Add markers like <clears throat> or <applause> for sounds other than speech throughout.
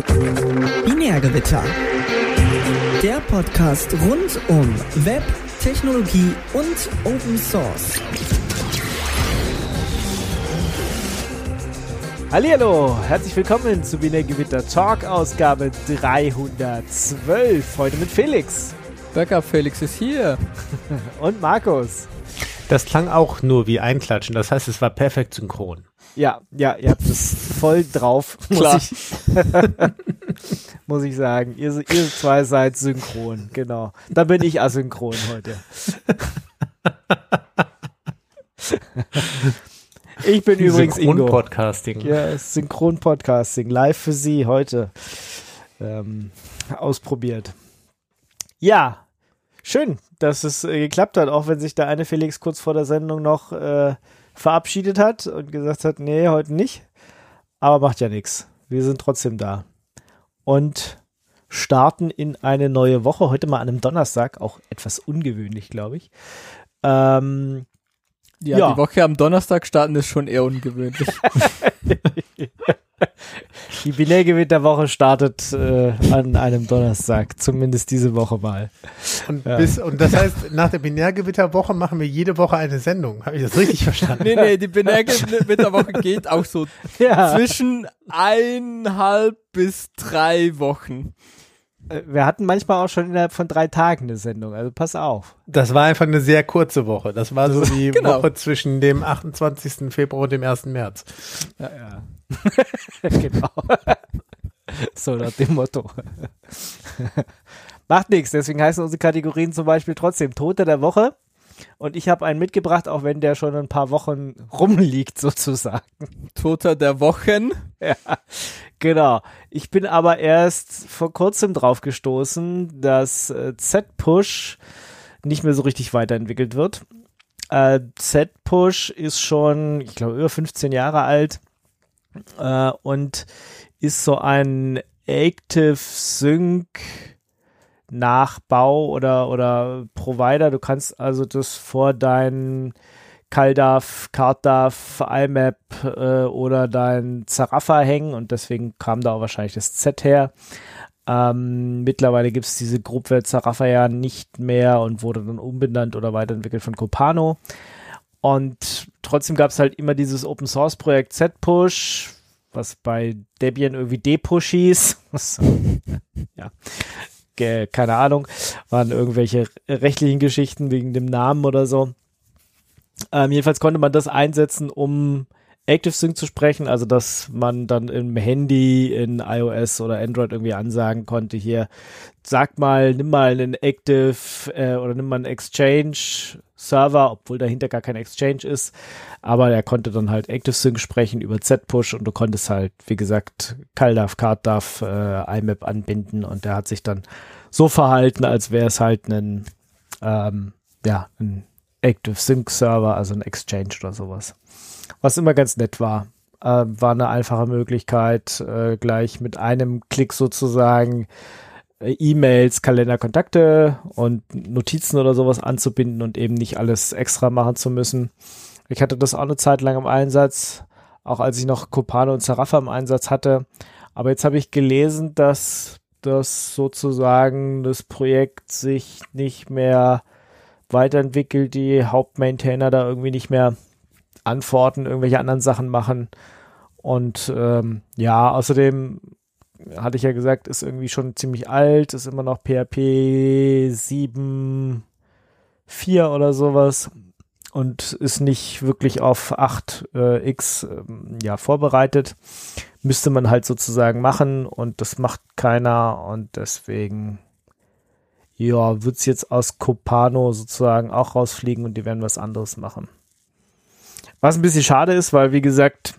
Binärgewitter. Der Podcast rund um Web, Technologie und Open Source. Hallihallo, herzlich willkommen zu Binärgewitter Talk Ausgabe 312. Heute mit Felix. Backup Felix ist hier. <laughs> Und Markus. Das klang auch nur wie Einklatschen, das heißt, es war perfekt synchron. Ja, ja, ihr habt es voll drauf, <laughs> Klar. muss ich, <laughs> muss ich sagen. Ihr, ihr zwei seid synchron, genau. Da bin ich asynchron heute. <laughs> Ich bin übrigens Ingo. Podcasting. Ja, Synchron-Podcasting, live für Sie heute ähm, ausprobiert. Ja, schön, dass es äh, geklappt hat, auch wenn sich der eine Felix kurz vor der Sendung noch äh, verabschiedet hat und gesagt hat, nee, heute nicht. Aber macht ja nichts. Wir sind trotzdem da. Und starten in eine neue Woche. Heute mal an einem Donnerstag, auch etwas ungewöhnlich, glaube ich. Ähm, Ja, Ja. die Woche am Donnerstag starten ist schon eher ungewöhnlich. <laughs> <laughs> <laughs> Die Binärgewitterwoche startet äh, an einem Donnerstag, zumindest diese Woche mal. Und, Ja. bis, und das heißt, nach der Binärgewitterwoche machen wir jede Woche eine Sendung. Habe ich das richtig verstanden? nee, nee, die Binärgewitterwoche geht auch so <laughs> Ja, zwischen eineinhalb bis drei Wochen. Äh, wir hatten manchmal auch schon innerhalb von drei Tagen eine Sendung, also pass auf. Das war einfach eine sehr kurze Woche. Das war so die <laughs> Genau. Woche zwischen dem 28. Februar und dem 1. März. Ja. <laughs> genau. <laughs> so nach dem Motto. Macht nichts, deswegen heißen unsere Kategorien zum Beispiel trotzdem Tote der Woche. Und ich habe einen mitgebracht, auch wenn der schon ein paar Wochen rumliegt, sozusagen. Toter der Wochen. Ja, genau. Ich bin aber erst vor kurzem drauf gestoßen, dass äh, Z-Push nicht mehr so richtig weiterentwickelt wird. Äh, Z-Push ist schon, ich glaube, über 15 Jahre alt äh, und ist so ein Active Sync Nachbau oder, oder Provider. Du kannst also das vor deinen CalDAV, CartDAV, IMAP äh, oder dein Zaraffa hängen und deswegen kam da auch wahrscheinlich das Z her. Ähm, mittlerweile gibt es diese Gruppe Zaraffa ja nicht mehr und wurde dann umbenannt oder weiterentwickelt von Copano. Und trotzdem gab es halt immer dieses Open Source Projekt Z-Push, was bei Debian irgendwie D-Push hieß. <laughs> Ja, keine Ahnung, waren irgendwelche rechtlichen Geschichten wegen dem Namen oder so. Ähm, jedenfalls konnte man das einsetzen, um ActiveSync zu sprechen, also dass man dann im Handy in iOS oder Android irgendwie ansagen konnte, hier, sag mal, nimm mal einen Active äh, oder nimm mal einen Exchange Server, obwohl dahinter gar kein Exchange ist, aber er konnte dann halt ActiveSync sprechen über Z-Push und du konntest halt, wie gesagt, CalDAV, CardDAV, äh, IMAP anbinden. Und der hat sich dann so verhalten, als wäre es halt ein, ähm, ja, ein Active Sync Server, also ein Exchange oder sowas. Was immer ganz nett war. Äh, war eine einfache Möglichkeit, äh, gleich mit einem Klick sozusagen äh, E-Mails, Kalender, Kontakte und Notizen oder sowas anzubinden und eben nicht alles extra machen zu müssen. Ich hatte das auch eine Zeit lang im Einsatz, auch als ich noch Copano und Zaraffa im Einsatz hatte. Aber jetzt habe ich gelesen, dass das sozusagen das Projekt sich nicht mehr weiterentwickelt, die Hauptmaintainer da irgendwie nicht mehr antworten, irgendwelche anderen Sachen machen. Und ähm, ja, außerdem hatte ich ja gesagt, ist irgendwie schon ziemlich alt, ist immer noch PHP 7.4 oder sowas und ist nicht wirklich auf 8x ähm, ja, vorbereitet. Müsste man halt sozusagen machen und das macht keiner und deswegen ja, wird's jetzt aus Copano sozusagen auch rausfliegen und die werden was anderes machen. Was ein bisschen schade ist, weil wie gesagt,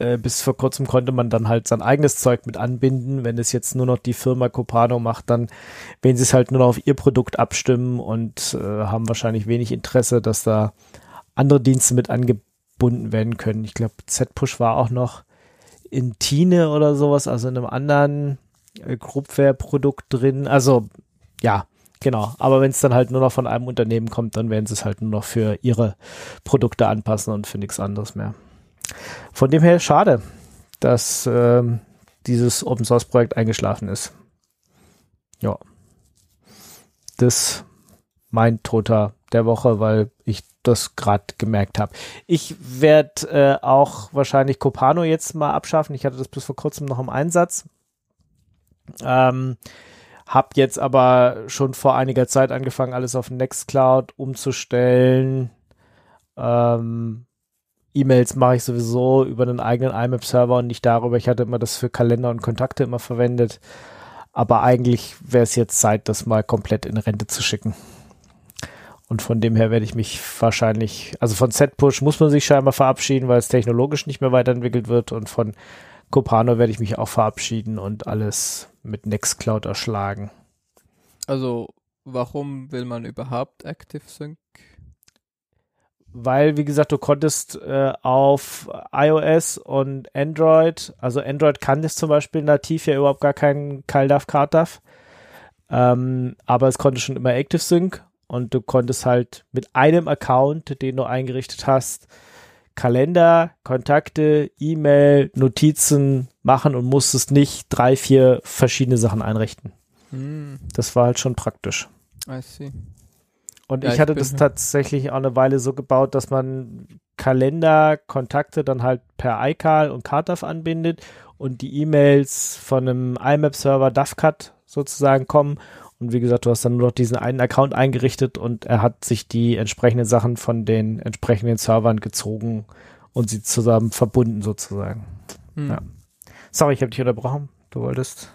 äh, bis vor kurzem konnte man dann halt sein eigenes Zeug mit anbinden. Wenn es jetzt nur noch die Firma Copano macht, dann werden sie es halt nur noch auf ihr Produkt abstimmen und äh, haben wahrscheinlich wenig Interesse, dass da andere Dienste mit angebunden werden können. Ich glaube, Z-Push war auch noch in Tine oder sowas, also in einem anderen äh, Groupware-Produkt drin. Also ja, genau. Aber wenn es dann halt nur noch von einem Unternehmen kommt, dann werden sie es halt nur noch für ihre Produkte anpassen und für nichts anderes mehr. Von dem her schade, dass ähm, dieses Open Source Projekt eingeschlafen ist. Ja. Das mein Toter der Woche, weil ich das gerade gemerkt habe. Ich werde äh, auch wahrscheinlich Copano jetzt mal abschaffen. Ich hatte das bis vor kurzem noch im Einsatz. Ähm, hab jetzt aber schon vor einiger Zeit angefangen, alles auf Nextcloud umzustellen. Ähm, E-Mails mache ich sowieso über einen eigenen IMAP-Server und nicht darüber. Ich hatte immer das für Kalender und Kontakte immer verwendet. Aber eigentlich wäre es jetzt Zeit, das mal komplett in Rente zu schicken. Und von dem her werde ich mich wahrscheinlich, also von Z-Push muss man sich scheinbar verabschieden, weil es technologisch nicht mehr weiterentwickelt wird. Und von Copano werde ich mich auch verabschieden und alles mit Nextcloud erschlagen. Also, warum will man überhaupt ActiveSync? Weil, wie gesagt, du konntest äh, auf iOS und Android, also Android kann das zum Beispiel nativ ja überhaupt gar keinen CalDAV, CardDAV. Ähm, aber es konnte schon immer ActiveSync und du konntest halt mit einem Account, den du eingerichtet hast, Kalender, Kontakte, E-Mail, Notizen machen und musstest nicht drei, vier verschiedene Sachen einrichten. Hm, Das war halt schon praktisch. I see. Und Ja, ich ich hatte bin- das tatsächlich auch eine Weile so gebaut, dass man Kalender, Kontakte dann halt per iCal und CardDAV anbindet und die E-Mails von einem IMAP-Server DAVCAT sozusagen kommen. Und wie gesagt, du hast dann nur noch diesen einen Account eingerichtet und er hat sich die entsprechenden Sachen von den entsprechenden Servern gezogen und sie zusammen verbunden sozusagen. Hm. Ja. Sorry, ich habe dich unterbrochen. Du wolltest.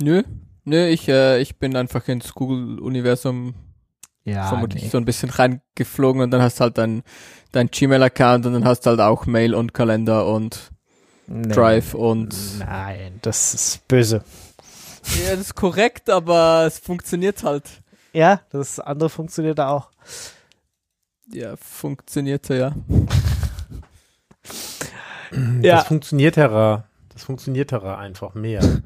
Nö, nö, ich, äh, ich bin einfach ins Google-Universum Ja, vermutlich so ein bisschen reingeflogen und dann hast du halt dein, dein Gmail-Account und dann hast du halt auch Mail und Kalender und nee. Drive und Nein, das ist böse. Ja, das ist korrekt, aber es funktioniert halt. Ja, das andere funktioniert auch. Ja, funktionierte ja. Ja. Das funktioniert Terra. Das funktioniert Terra einfach mehr. <laughs>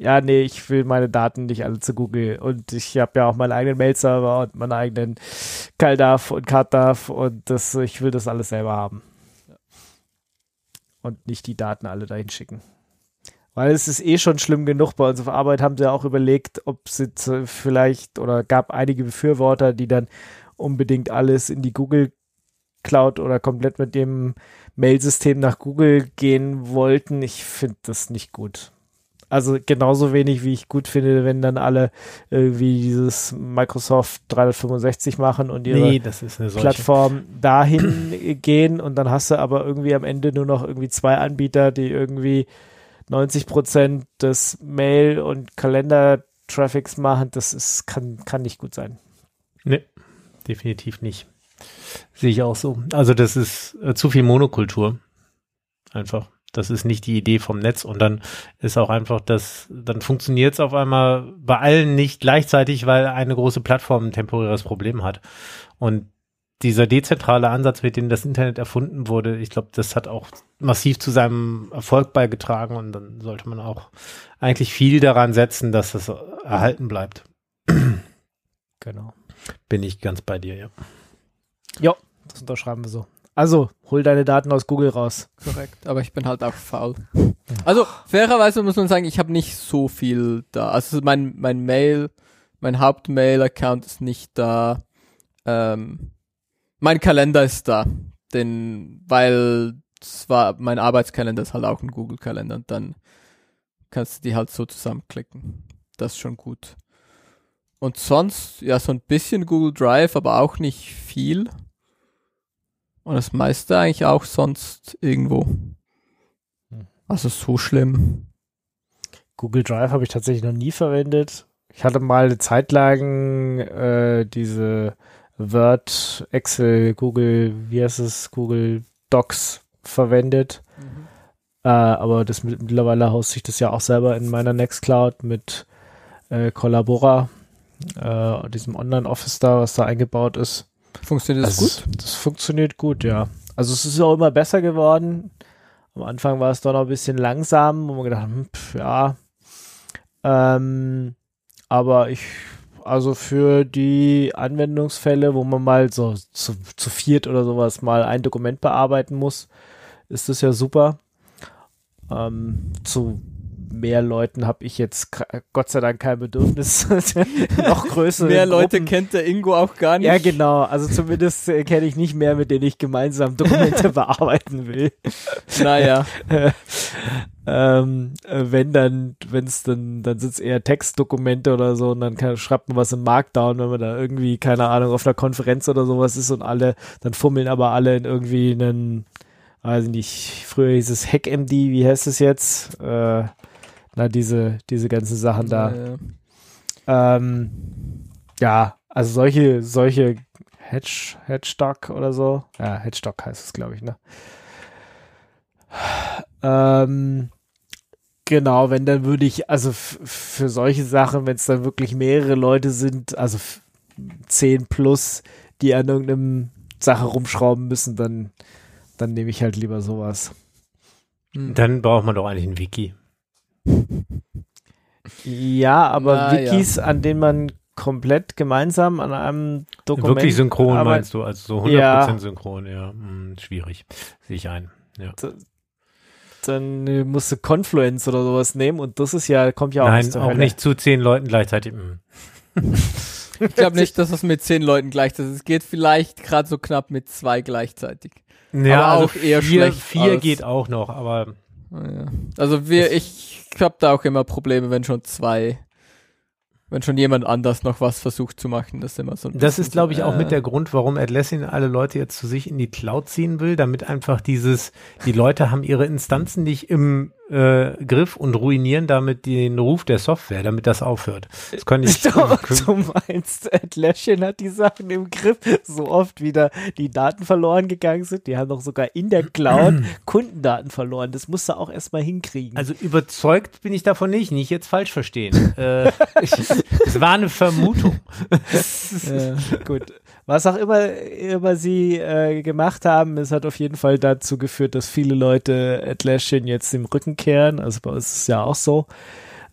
Ja, nee, ich will meine Daten nicht alle zu Google. Und ich habe ja auch meinen eigenen Mail-Server und meinen eigenen CalDAV und CardDAV und das, ich will das alles selber haben. Und nicht die Daten alle dahin schicken. Weil es ist eh schon schlimm genug. Bei uns auf Arbeit haben sie auch überlegt, ob sie vielleicht oder gab einige Befürworter, die dann unbedingt alles in die Google Cloud oder komplett mit dem Mailsystem nach Google gehen wollten. Ich finde das nicht gut. Also genauso wenig, wie ich gut finde, wenn dann alle irgendwie dieses Microsoft 365 machen und ihre nee. Plattform dahin gehen und dann hast du aber irgendwie am Ende nur noch irgendwie zwei Anbieter, die irgendwie 90 Prozent des Mail- und Kalender-Traffics machen. Das ist, kann, kann nicht gut sein. Nee, definitiv nicht. Sehe ich auch so. Also das ist äh, zu viel Monokultur. Einfach. Das ist nicht die Idee vom Netz und dann ist auch einfach das, dann funktioniert es auf einmal bei allen nicht gleichzeitig, weil eine große Plattform ein temporäres Problem hat. Und dieser dezentrale Ansatz, mit dem das Internet erfunden wurde, ich glaube, das hat auch massiv zu seinem Erfolg beigetragen und dann sollte man auch eigentlich viel daran setzen, dass das erhalten bleibt. <clears throat> Genau. Bin ich ganz bei dir, ja. Ja, das unterschreiben wir so. Also, hol deine Daten aus Google raus. Korrekt, aber ich bin halt auch faul. Also, fairerweise muss man sagen, ich habe nicht so viel da. Also mein, mein Mail, mein Hauptmail-Account ist nicht da. Ähm, mein Kalender ist da. Denn, weil zwar mein Arbeitskalender ist halt auch ein Google-Kalender und dann kannst du die halt so zusammenklicken. Das ist schon gut. Und sonst, ja, so ein bisschen Google Drive, aber auch nicht viel. Und das meiste eigentlich auch sonst irgendwo. Also so schlimm. Google Drive habe ich tatsächlich noch nie verwendet. Ich hatte mal eine Zeit lang äh, diese Word, Excel, Google, wie heißt es, Google Docs verwendet. Äh, aber das mit, mittlerweile haust ich das ja auch selber in meiner Nextcloud mit äh, Collabora, äh, diesem Online-Office da, was da eingebaut ist. Funktioniert das Also gut? es- Das funktioniert gut, ja. Also es ist auch immer besser geworden. Am Anfang war es doch noch ein bisschen langsam, wo man gedacht, hat, hm, pf, ja. Ähm, aber ich, also für die Anwendungsfälle, wo man mal so zu, zu viert oder sowas mal ein Dokument bearbeiten muss, ist das ja super. Ähm, zu mehr Leuten habe ich jetzt Gott sei Dank kein Bedürfnis. <laughs> noch größer. Mehr Leute kennt der Ingo auch gar nicht. Ja, genau. Also zumindest äh, kenne ich nicht mehr, mit denen ich gemeinsam Dokumente <laughs> bearbeiten will. Naja. <laughs> ähm, äh, wenn dann, wenn es dann, dann sind es eher Textdokumente oder so und dann kann, schreibt man was im Markdown, wenn man da irgendwie, keine Ahnung, auf einer Konferenz oder sowas ist und alle, dann fummeln aber alle in irgendwie einen, weiß ich nicht, früher hieß es HackMD, wie heißt es jetzt? Äh, na, diese, diese ganzen Sachen da. Ja, ja. Ähm, ja also solche, solche Hedge, Hedgestock oder so. Ja, Hedgestock heißt es, glaube ich, ne? Ähm, genau, wenn dann würde ich, also für solche Sachen, wenn es dann wirklich mehrere Leute sind, also 10 plus, die an irgendeinem Sache rumschrauben müssen, dann, dann nehme ich halt lieber sowas. Dann braucht man doch eigentlich ein Wiki. Ja, aber Na, Wikis, ja. an denen man komplett gemeinsam an einem Dokument. Wirklich synchron aber, meinst du, also so 100% ja. synchron, ja. Hm, schwierig, sehe ich ein. Ja. Dann äh, musst du Confluence oder sowas nehmen und das ist ja, kommt ja auch Nein, auch Hölle. nicht zu zehn Leuten gleichzeitig. Hm. ich glaube nicht, dass es mit zehn Leuten gleichzeitig ist. Es geht vielleicht gerade so knapp mit zwei gleichzeitig. Ja, aber also auch eher vier, schlecht. Vier geht auch noch, aber. Ja. Also wir, ich ich habe da auch immer Probleme, wenn schon zwei, wenn schon jemand anders noch was versucht zu machen. Das ist immer so. das ist, glaube ich, auch äh, mit der Grund, warum Atlassian alle Leute jetzt zu sich in die Cloud ziehen will, damit einfach dieses, die Leute haben ihre Instanzen nicht im äh, Griff und ruinieren damit den Ruf der Software, damit das aufhört. Das kann ich <laughs> du, du meinst, Atlassian hat die Sachen im Griff, so oft wieder die Daten verloren gegangen sind. Die haben doch sogar in der Cloud <clears throat> Kundendaten verloren. Das musst du auch erstmal hinkriegen. Also überzeugt bin ich davon nicht, nicht jetzt falsch verstehen. äh, <laughs> es war eine Vermutung. ja, <laughs> gut. Was auch immer, immer sie äh, gemacht haben, es hat auf jeden Fall dazu geführt, dass viele Leute Atlassian jetzt im Rücken kehren. Also bei uns ist es ja auch so.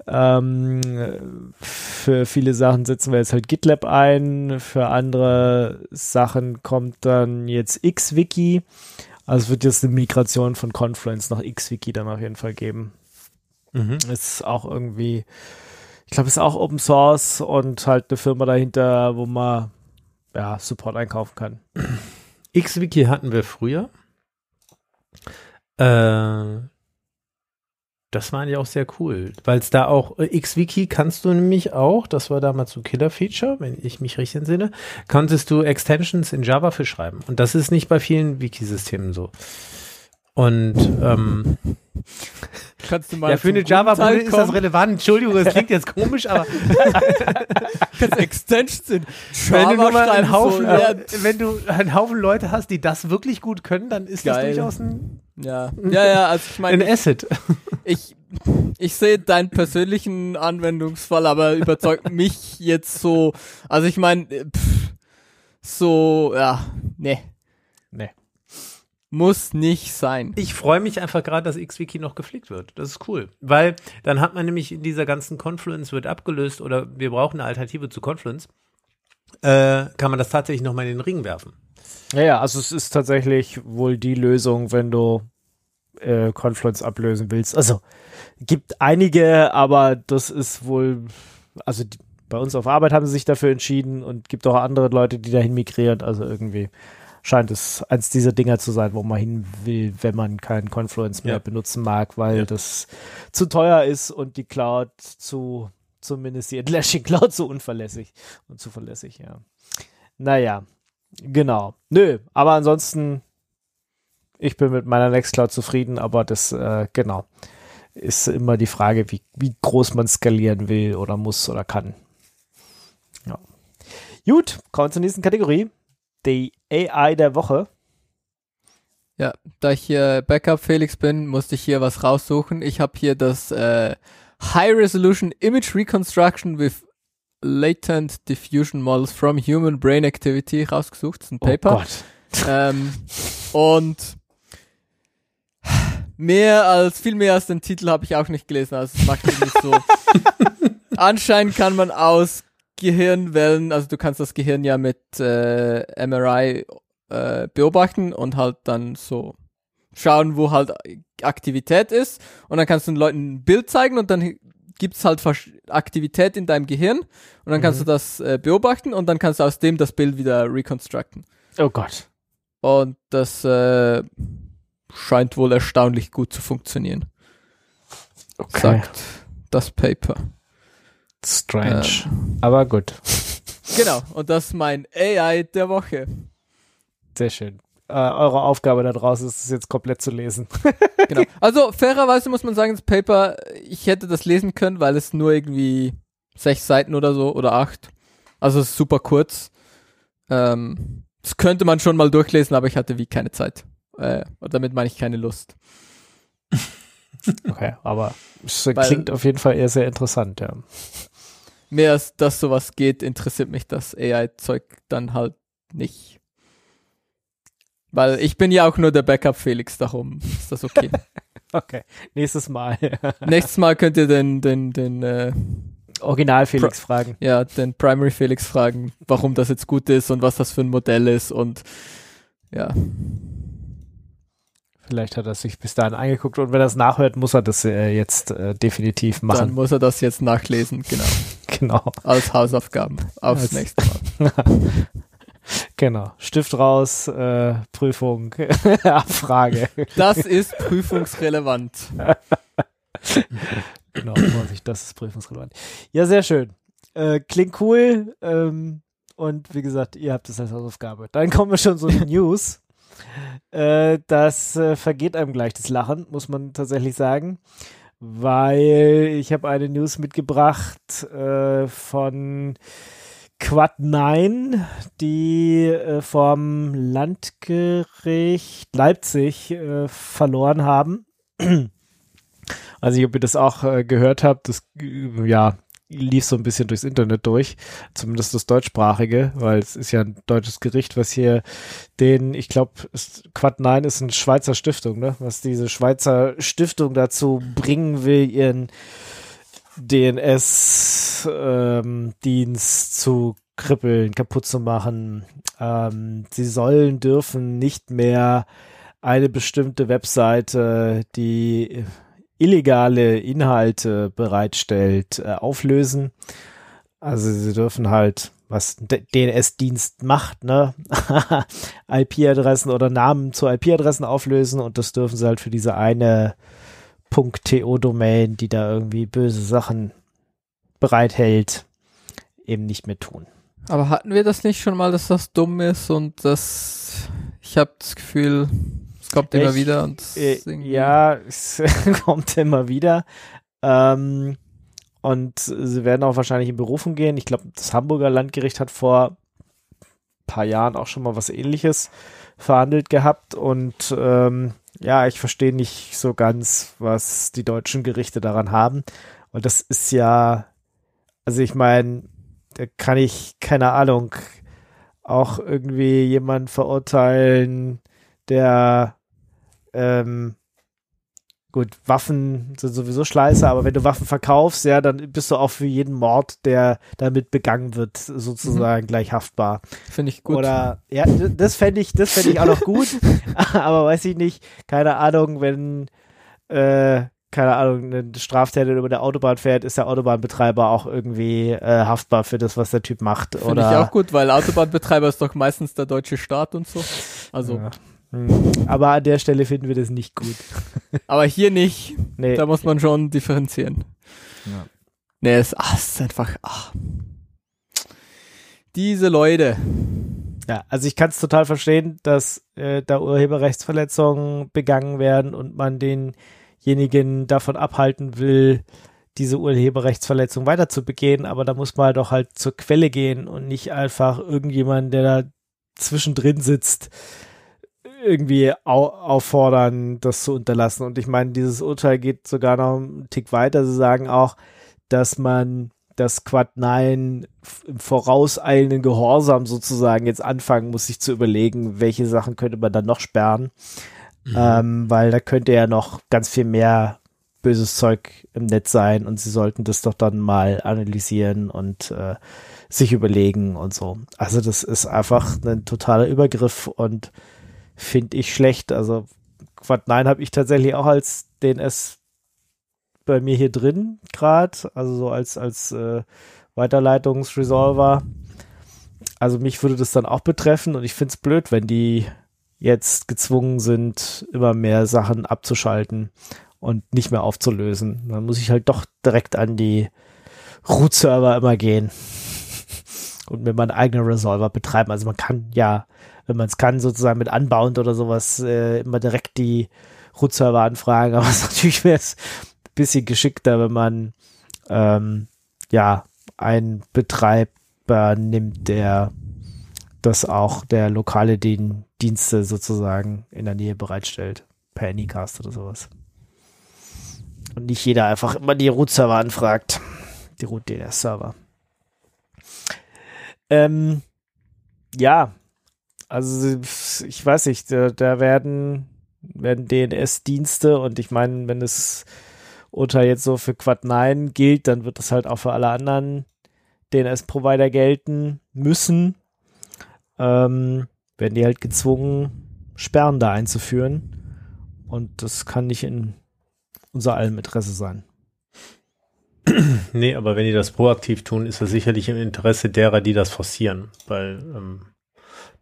Ähm, für viele Sachen setzen wir jetzt halt GitLab ein. Für andere Sachen kommt dann jetzt XWiki. Also es wird jetzt eine Migration von Confluence nach XWiki dann auf jeden Fall geben. Mhm. Ist auch irgendwie, ich glaube, es ist auch Open Source und halt eine Firma dahinter, wo man ja, Support einkaufen kann. XWiki hatten wir früher. Äh, das war eigentlich auch sehr cool, weil es da auch, äh, XWiki kannst du nämlich auch, das war damals so Killer-Feature, wenn ich mich richtig entsinne, konntest du Extensions in Java für schreiben. Und das ist nicht bei vielen Wiki-Systemen so. Und ähm, Kannst du mal ja, für eine Java-Bude ist das relevant. Entschuldigung, das klingt jetzt komisch, aber Kannst Extensions in Java wenn du, mal einen Haufen, so, ja. wenn du einen Haufen Leute hast, die das wirklich gut können, dann ist Geil. das durchaus ein ja, ja, ja, also ich meine, ein Asset. <laughs> Ich, ich sehe deinen persönlichen Anwendungsfall, aber überzeugt <laughs> mich jetzt so. Also ich meine, so, ja, nee. Nee. Muss nicht sein. Ich freue mich einfach gerade, dass XWiki noch gepflegt wird. Das ist cool. Weil dann hat man nämlich in dieser ganzen Confluence wird abgelöst oder wir brauchen eine Alternative zu Confluence, äh, kann man das tatsächlich nochmal in den Ring werfen. Ja, ja, also es ist tatsächlich wohl die Lösung, wenn du äh, Confluence ablösen willst. Also gibt einige, aber das ist wohl, also die, bei uns auf Arbeit haben sie sich dafür entschieden und gibt auch andere Leute, die dahin migrieren. Also irgendwie scheint es eins dieser Dinger zu sein, wo man hin will, wenn man keinen Confluence mehr ja. benutzen mag, weil ja. das zu teuer ist und die Cloud zu, zumindest die Atlassian Cloud zu unverlässig und zuverlässig, ja. Naja, genau. Nö, aber ansonsten ich bin mit meiner Nextcloud zufrieden, aber das, äh, genau, ist immer die Frage, wie, wie groß man skalieren will oder muss oder kann. Ja. Gut, kommen wir zur nächsten Kategorie. Die AI der Woche. Ja, da ich hier Backup Felix bin, musste ich hier was raussuchen. Ich habe hier das äh, High Resolution Image Reconstruction with Latent Diffusion Models from Human Brain Activity rausgesucht. Das ist ein oh Paper. Oh Gott. Ähm, und mehr als, viel mehr als den Titel habe ich auch nicht gelesen, also es macht nicht so. <laughs> Anscheinend kann man aus Gehirnwellen, also du kannst das Gehirn ja mit äh, MRI äh, beobachten und halt dann so schauen, wo halt Aktivität ist und dann kannst du den Leuten ein Bild zeigen und dann gibt's halt Versch- Aktivität in deinem Gehirn und dann kannst Mhm. du das äh, beobachten und dann kannst du aus dem das Bild wieder reconstructen. Oh Gott. Und das äh, scheint wohl erstaunlich gut zu funktionieren, Okay. sagt das Paper. Strange. Aber gut. <laughs> Genau, und das ist mein AI der Woche. Sehr schön. Äh, eure Aufgabe da draußen ist es jetzt komplett zu lesen. <laughs> Genau. Also fairerweise muss man sagen, das Paper, ich hätte das lesen können, weil es nur irgendwie sechs Seiten oder so oder acht. Also es ist super kurz. Ähm, das könnte man schon mal durchlesen, aber ich hatte wie keine Zeit. Äh, und damit meine ich keine Lust. <laughs> Okay, aber es Weil- klingt auf jeden Fall eher sehr interessant, ja. Mehr als dass sowas geht, interessiert mich das AI-Zeug dann halt nicht. Weil ich bin ja auch nur der Backup Felix, darum ist das okay. <laughs> Okay, nächstes Mal. <laughs> Nächstes Mal könnt ihr den, den, den, äh, Original Felix fragen. ja, den Primary Felix fragen, warum das jetzt gut ist und was das für ein Modell ist und ja, Vielleicht hat er sich bis dahin angeguckt und wenn er es nachhört, muss er das äh, jetzt äh, definitiv dann machen. muss er das jetzt nachlesen, genau, <laughs> Genau, als Hausaufgaben aufs Als- nächste Mal. <laughs> genau. Stift raus, äh, Prüfung, <laughs> Abfrage. Das ist prüfungsrelevant. Genau, Vorsicht, das ist prüfungsrelevant. Ja, sehr schön. Äh, klingt cool. Ähm, und wie gesagt, ihr habt es als Hausaufgabe. Dann kommen wir schon zu den News. Äh, das äh, vergeht einem gleich das Lachen, muss man tatsächlich sagen. Weil ich habe eine News mitgebracht äh, von Quad 9, die äh, vom Landgericht Leipzig äh, verloren haben. <clears throat> Also ich ob ihr das auch äh, gehört habt, das ja lief so ein bisschen durchs Internet durch, zumindest das deutschsprachige, weil es ist ja ein deutsches Gericht, was hier den, ich glaube, Quad 9 ist eine Schweizer Stiftung, ne? Was diese Schweizer Stiftung dazu bringen will, ihren DNS-Dienst zu krippeln, kaputt zu machen. Ähm, sie sollen, dürfen nicht mehr eine bestimmte Webseite, die illegale Inhalte bereitstellt, äh, auflösen. Also sie dürfen halt, was DNS-Dienst macht, ne? <laughs> IP-Adressen oder Namen zu IP-Adressen auflösen und das dürfen sie halt für diese eine .to-Domain, die da irgendwie böse Sachen bereithält, eben nicht mehr tun. Aber hatten wir das nicht schon mal, dass das dumm ist und das, ich habe das Gefühl, kommt immer Ich- wieder und Äh, irgendwie- ja, es <laughs> kommt immer wieder. Ähm, und sie werden auch wahrscheinlich in Berufung gehen. Ich glaube, das Hamburger Landgericht hat vor ein paar Jahren auch schon mal was ähnliches verhandelt gehabt. Und ähm, ja, ich verstehe nicht so ganz, was die deutschen Gerichte daran haben. Und das ist ja, also ich meine, da kann ich, keine Ahnung, auch irgendwie jemanden verurteilen, der ähm, gut, Waffen sind sowieso scheiße, aber wenn du Waffen verkaufst, ja, dann bist du auch für jeden Mord, der damit begangen wird, sozusagen gleich haftbar. finde ich gut. Oder ja, das fände ich, das fände ich auch noch gut, <laughs> aber weiß ich nicht, keine Ahnung, wenn äh, keine Ahnung, ein Straftäter über der Autobahn fährt, ist der Autobahnbetreiber auch irgendwie äh, haftbar für das, was der Typ macht. Finde ich auch gut, weil Autobahnbetreiber ist doch meistens der deutsche Staat und so. Also, Ja. Hm. Aber an der Stelle finden wir das nicht gut. <laughs> aber hier nicht. Nee. Da muss man schon differenzieren. Ja. Nee, es, ah, es ist einfach, ach. Diese Leute. Ja, also ich kann es total verstehen, dass äh, da Urheberrechtsverletzungen begangen werden und man denjenigen davon abhalten will, diese Urheberrechtsverletzung weiter zu begehen, aber da muss man doch halt zur Quelle gehen und nicht einfach irgendjemand, der da zwischendrin sitzt, irgendwie au auffordern, das zu unterlassen. Und ich meine, dieses Urteil geht sogar noch einen Tick weiter. Sie sagen auch, dass man das Quad 9 im vorauseilenden Gehorsam sozusagen jetzt anfangen muss, sich zu überlegen, welche Sachen könnte man dann noch sperren. Ähm, weil da könnte ja noch ganz viel mehr böses Zeug im Netz sein und sie sollten das doch dann mal analysieren und äh, sich überlegen und so. Also das ist einfach ein totaler Übergriff und finde ich schlecht. Also Quad 9 habe ich tatsächlich auch als DNS bei mir hier drin gerade, also so als, als äh, Weiterleitungsresolver. Also mich würde das dann auch betreffen und ich finde es blöd, wenn die jetzt gezwungen sind, immer mehr Sachen abzuschalten und nicht mehr aufzulösen. Dann muss ich halt doch direkt an die Root-Server immer gehen <laughs> und mir meinen eigenen Resolver betreiben. Also man kann ja, wenn man es kann, sozusagen mit Unbound oder sowas äh, immer direkt die Root-Server anfragen, <laughs> aber es natürlich wäre es ein bisschen geschickter, wenn man ähm, ja einen Betreiber nimmt, der das auch der lokale Dien Dienste sozusagen in der Nähe bereitstellt. Per Anycast oder sowas. Und nicht jeder einfach immer die Root-Server anfragt. Die Root-DNS-Server. Ähm, ja, also ich weiß nicht, da, da werden, werden DNS-Dienste und ich meine, wenn das Urteil jetzt so für Quad 9 gilt, dann wird das halt auch für alle anderen DNS-Provider gelten müssen. Ähm, werden die halt gezwungen, Sperren da einzuführen. Und das kann nicht in unser allem Interesse sein. Nee, aber wenn die das proaktiv tun, ist das sicherlich im Interesse derer, die das forcieren, weil ähm,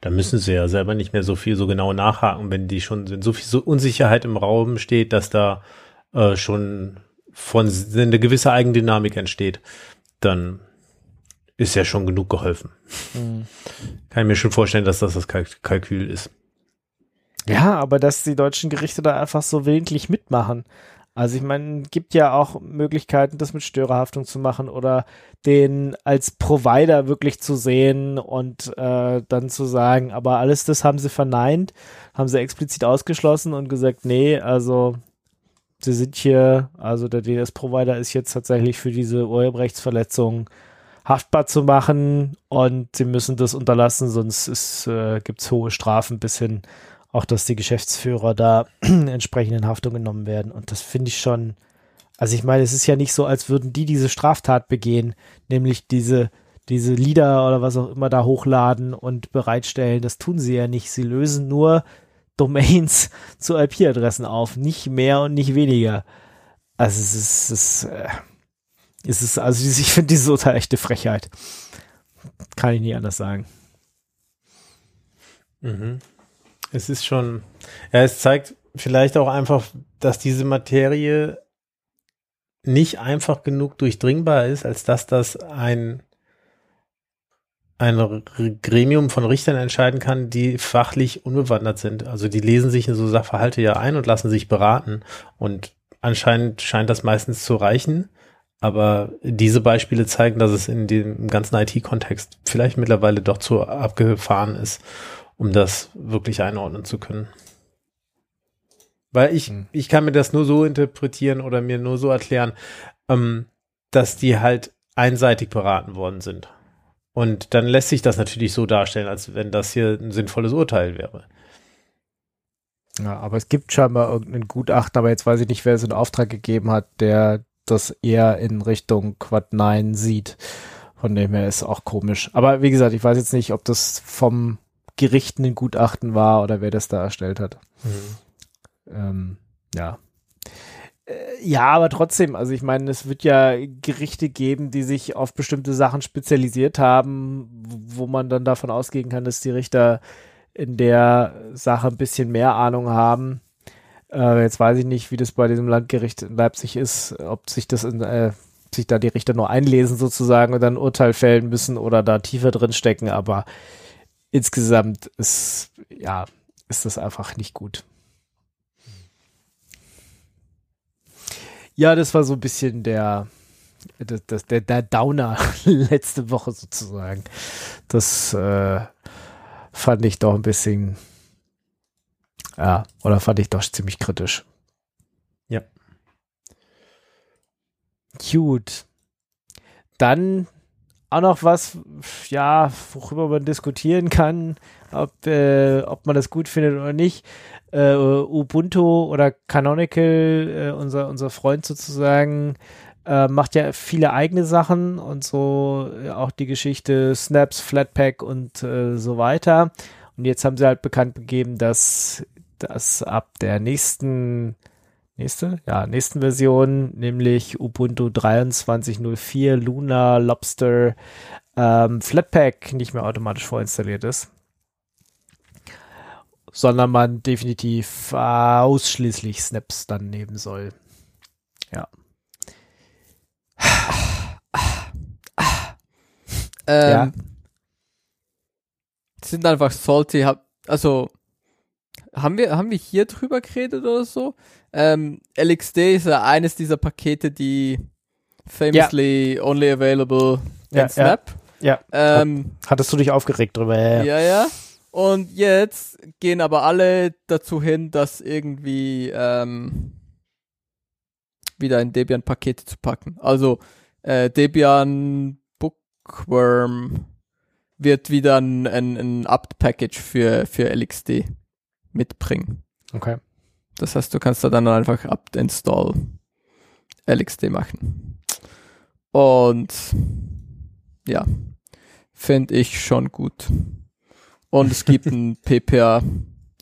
da müssen sie ja selber nicht mehr so viel so genau nachhaken, wenn die schon sind. So viel so Unsicherheit im Raum steht, dass da äh, schon von eine gewisse Eigendynamik entsteht, dann ist ja schon genug geholfen. Mhm. Kann ich mir schon vorstellen, dass das das Kalk Kalkül ist. Ja, aber dass die deutschen Gerichte da einfach so willentlich mitmachen. Also ich meine, gibt ja auch Möglichkeiten, das mit Störerhaftung zu machen oder den als Provider wirklich zu sehen und äh, dann zu sagen, aber alles das haben sie verneint, haben sie explizit ausgeschlossen und gesagt, nee, also sie sind hier, also der DNS-Provider ist jetzt tatsächlich für diese Urheberrechtsverletzung haftbar zu machen und sie müssen das unterlassen, sonst äh, gibt es hohe Strafen bis hin auch, dass die Geschäftsführer da <clears throat> entsprechend in Haftung genommen werden. Und das finde ich schon, also ich meine, es ist ja nicht so, als würden die diese Straftat begehen, nämlich diese, diese Lieder oder was auch immer da hochladen und bereitstellen. Das tun sie ja nicht. Sie lösen nur Domains <laughs> zu IP-Adressen auf. Nicht mehr und nicht weniger. Also es ist, es ist, äh, es ist also ich finde diese Urteil echte Frechheit. Kann ich nie anders sagen. Mhm. Es ist schon, ja, es zeigt vielleicht auch einfach, dass diese Materie nicht einfach genug durchdringbar ist, als dass das ein, ein Gremium von Richtern entscheiden kann, die fachlich unbewandert sind. Also die lesen sich in so Sachverhalte ja ein und lassen sich beraten. Und anscheinend scheint das meistens zu reichen. Aber diese Beispiele zeigen, dass es in dem ganzen IT-Kontext vielleicht mittlerweile doch zu abgefahren ist um das wirklich einordnen zu können. Weil ich, hm. ich kann mir das nur so interpretieren oder mir nur so erklären, ähm, dass die halt einseitig beraten worden sind. Und dann lässt sich das natürlich so darstellen, als wenn das hier ein sinnvolles Urteil wäre. Ja, aber es gibt scheinbar irgendeinen Gutachten, aber jetzt weiß ich nicht, wer es in Auftrag gegeben hat, der das eher in Richtung Quad 9 sieht. Von dem her ist auch komisch. Aber wie gesagt, ich weiß jetzt nicht, ob das vom Gerichten ein Gutachten war oder wer das da erstellt hat. Mhm. Ähm, ja. Äh, ja, aber trotzdem, also ich meine, es wird ja Gerichte geben, die sich auf bestimmte Sachen spezialisiert haben, wo man dann davon ausgehen kann, dass die Richter in der Sache ein bisschen mehr Ahnung haben. Äh, jetzt weiß ich nicht, wie das bei diesem Landgericht in Leipzig ist, ob sich das in, äh, sich da die Richter nur einlesen sozusagen und dann Urteil fällen müssen oder da tiefer drin stecken, aber insgesamt ist, ja, ist das einfach nicht gut. Ja, das war so ein bisschen der, das, der, der Downer <laughs> letzte Woche sozusagen. Das äh, fand ich doch ein bisschen, ja, oder fand ich doch ziemlich kritisch. Ja. Gut. Dann auch noch was, ja, worüber man diskutieren kann, ob, äh, ob man das gut findet oder nicht. Äh, Ubuntu oder Canonical, äh, unser, unser Freund sozusagen, äh, macht ja viele eigene Sachen und so äh, auch die Geschichte Snaps, Flatpak und äh, so weiter. Und jetzt haben sie halt bekannt gegeben, dass dass ab der nächsten, nächste, ja, nächsten Version, nämlich Ubuntu 23.04 Luna Lobster ähm, Flatpak nicht mehr automatisch vorinstalliert ist. Sondern man definitiv ausschließlich Snaps dann nehmen soll. Ja. Ähm, Ja. Sind einfach salty. Hab, also, haben wir, haben wir hier drüber geredet oder so? Ähm, LXD ist ja eines dieser Pakete, die famously only available in Ja, ja. Snap. Ja. Ähm, Hattest du dich aufgeregt drüber? Ja, ja. ja, ja. Und jetzt gehen aber alle dazu hin, das irgendwie ähm, wieder in Debian-Pakete zu packen. Also äh, Debian Bookworm wird wieder ein, ein, ein apt-Package für, für LXD mitbringen. Okay. Das heißt, du kannst da dann einfach apt-install LXD machen. Und ja, finde ich schon gut. Und es gibt ein <laughs> PPA,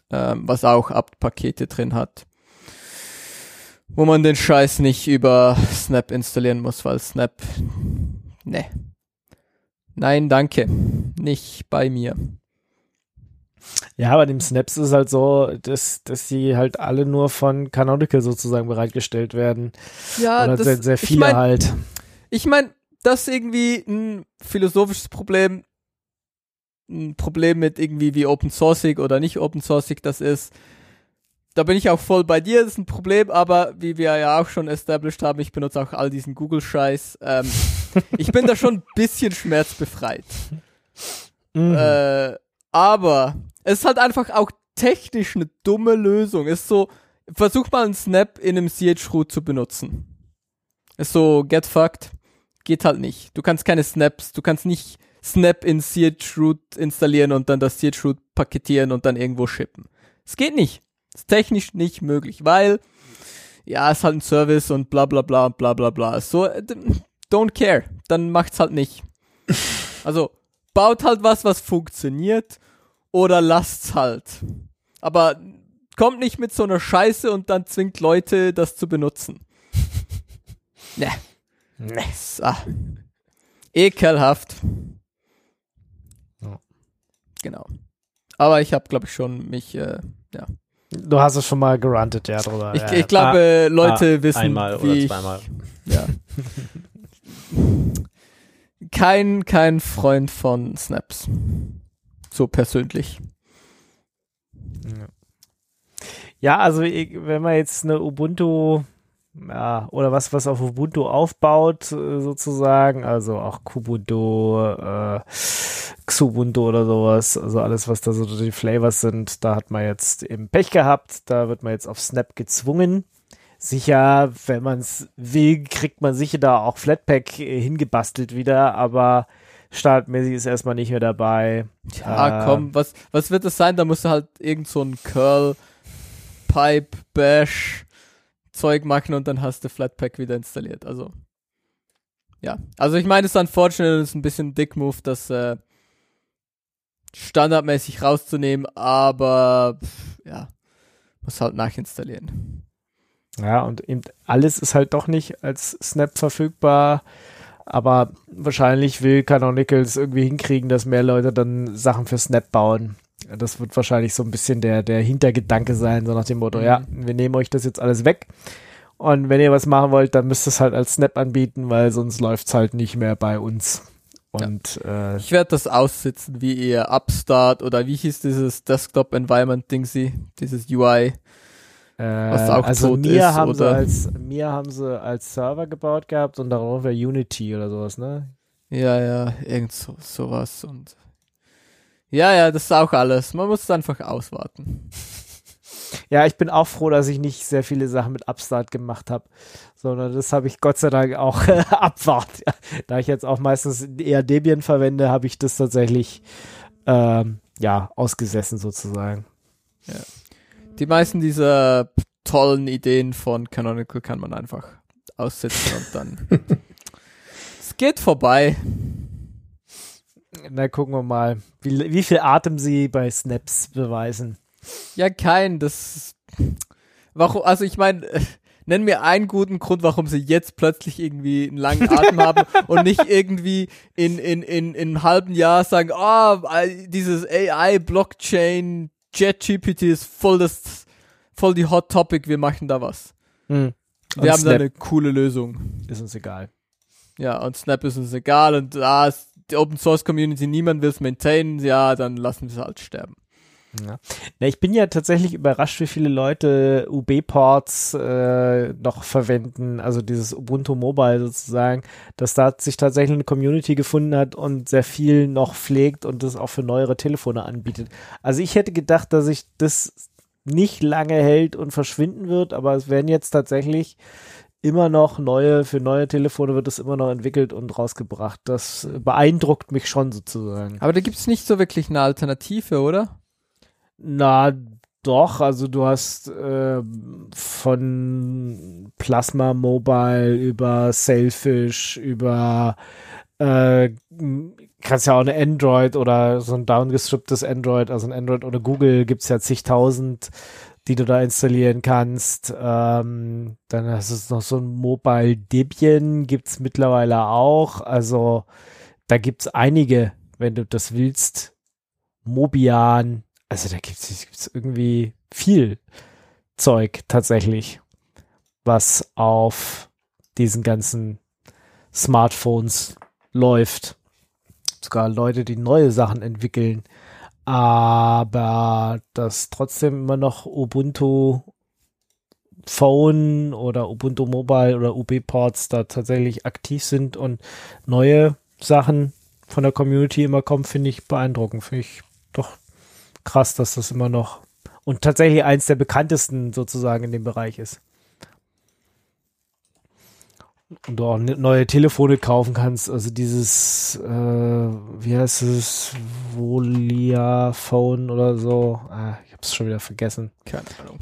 ähm, was auch apt-Pakete drin hat, wo man den Scheiß nicht über Snap installieren muss, weil Snap, ne. Nein, danke. Nicht bei mir. Ja, bei dem Snaps ist es halt so, dass, dass die halt alle nur von Canonical sozusagen bereitgestellt werden. Ja, Oder das, sehr, sehr ich viele mein, halt. Ich meine, das ist irgendwie ein philosophisches Problem, ein Problem mit irgendwie wie Open Sourceig oder nicht Open Sourceig das ist. Da bin ich auch voll bei dir, das ist ein Problem, aber wie wir ja auch schon established haben, ich benutze auch all diesen Google-Scheiß. Ähm, <laughs> ich bin da schon ein bisschen schmerzbefreit. Mhm. Äh, aber es ist halt einfach auch technisch eine dumme Lösung. Ist so, versuch mal einen Snap in einem CH-Root zu benutzen. Ist so, get fucked. Geht halt nicht. Du kannst keine Snaps, du kannst nicht Snap in CH-Root installieren und dann das CH-Root paketieren und dann irgendwo shippen. Es geht nicht. Ist technisch nicht möglich, weil, ja, ist halt ein Service und bla bla bla bla bla bla. So, äh, don't care. Dann macht's halt nicht. Also, baut halt was, was funktioniert oder lasst's halt. Aber kommt nicht mit so einer Scheiße und dann zwingt Leute, das zu benutzen. ne. <laughs> Nee. So. Ekelhaft. Ja. Genau. Aber ich habe, glaube ich, schon mich, äh, ja. Du hast es schon mal gerantet, ja, drüber. Ich, ja, ich glaube, Leute Ah, wissen, einmal wie oder ich, zweimal. ja. <laughs> kein, kein Freund von Snaps. So persönlich. Ja, also ich, wenn man jetzt eine Ubuntu, ja, oder was, was auf Ubuntu aufbaut, äh, sozusagen, also auch Kubuntu, äh, Xubuntu oder sowas, also alles, was da so die Flavors sind, da hat man jetzt eben Pech gehabt, da wird man jetzt auf Snap gezwungen. Sicher, wenn man es will, kriegt man sicher da auch Flatpak äh, hingebastelt wieder, aber startmäßig ist erstmal nicht mehr dabei. Ja, Äh, komm, was, was wird das sein? Da musst du halt irgend so ein Curl, Pipe, Bash Zeug machen und dann hast du Flatpak wieder installiert. Also, ja. Also ich meine, es ist unfortunate, es ist ein bisschen ein Dick-Move, das äh, standardmäßig rauszunehmen, aber pff, ja, muss halt nachinstallieren. Ja, und eben alles ist halt doch nicht als Snap verfügbar. Aber wahrscheinlich will Canonicals irgendwie hinkriegen, dass mehr Leute dann Sachen für Snap bauen. Das wird wahrscheinlich so ein bisschen der, der Hintergedanke sein, so nach dem Motto, Mhm. ja, wir nehmen euch das jetzt alles weg. Und wenn ihr was machen wollt, dann müsst ihr es halt als Snap anbieten, weil sonst läuft es halt nicht mehr bei uns. Und äh, Ich werde das aussitzen, wie ihr Upstart oder wie hieß dieses Desktop Environment Dingsy, dieses UI. Was äh, auch also tot mir ist, haben sie oder? als mir haben sie als Server gebaut gehabt und darauf wäre Unity oder sowas, ne? Ja, ja, irgend so, sowas und ja, ja, das ist auch alles. Man muss es einfach auswarten. Ja, ich bin auch froh, dass ich nicht sehr viele Sachen mit Upstart gemacht habe, sondern das habe ich Gott sei Dank auch <laughs> abwart. Ja, da ich jetzt auch meistens eher Debian verwende, habe ich das tatsächlich ähm, ja ausgesessen sozusagen. Die meisten dieser tollen Ideen von Canonical kann man einfach aussitzen und dann <laughs> es geht vorbei. Na, gucken wir mal, wie, wie viel Atem sie bei Snaps beweisen. Ja, kein, das. Warum, also ich meine, <laughs> nenn mir einen guten Grund, warum sie jetzt plötzlich irgendwie einen langen Atem <laughs> haben und nicht irgendwie in, in, in, in einem halben Jahr sagen, oh, dieses AI, JetGPT ist voll das, voll die Hot Topic, wir machen da was. Hm. Wir haben da Snap eine coole Lösung. ist uns egal. Ja, und Snap ist uns egal und ah, ist die Open Source Community, niemand will es maintainen, ja, dann lassen wir es halt sterben. Ja. Na, ich bin ja tatsächlich überrascht, wie viele Leute UB-Ports äh, noch verwenden, also dieses Ubuntu Mobile sozusagen, dass da sich tatsächlich eine Community gefunden hat und sehr viel noch pflegt und das auch für neuere Telefone anbietet. Also ich hätte gedacht, dass sich das nicht lange hält und verschwinden wird, aber es werden jetzt tatsächlich immer noch neue, für neue Telefone wird es immer noch entwickelt und rausgebracht. Das beeindruckt mich schon sozusagen. Aber da gibt's nicht so wirklich eine Alternative, oder? Na, doch, also du hast äh, von Plasma Mobile über Sailfish, über äh, kannst ja auch eine Android oder so ein downgestripptes Android, also ein Android oder Google gibt's ja zigtausend, die du da installieren kannst. Ähm, dann hast du noch so ein Mobile Debian, gibt's mittlerweile auch. Also da gibt's einige, wenn du das willst. Mobian, also da gibt es irgendwie viel Zeug tatsächlich, was auf diesen ganzen Smartphones läuft. Sogar Leute, die neue Sachen entwickeln, aber dass trotzdem immer noch Ubuntu Phone oder Ubuntu Mobile oder UB-Ports da tatsächlich aktiv sind und neue Sachen von der Community immer kommen, finde ich beeindruckend. Finde ich doch krass, dass das immer noch und tatsächlich eins der bekanntesten sozusagen in dem Bereich ist. Und du auch ne- neue Telefone kaufen kannst, also dieses, äh, wie heißt es, Volia Phone oder so. Ah, ich hab's schon wieder vergessen. Keine Ahnung.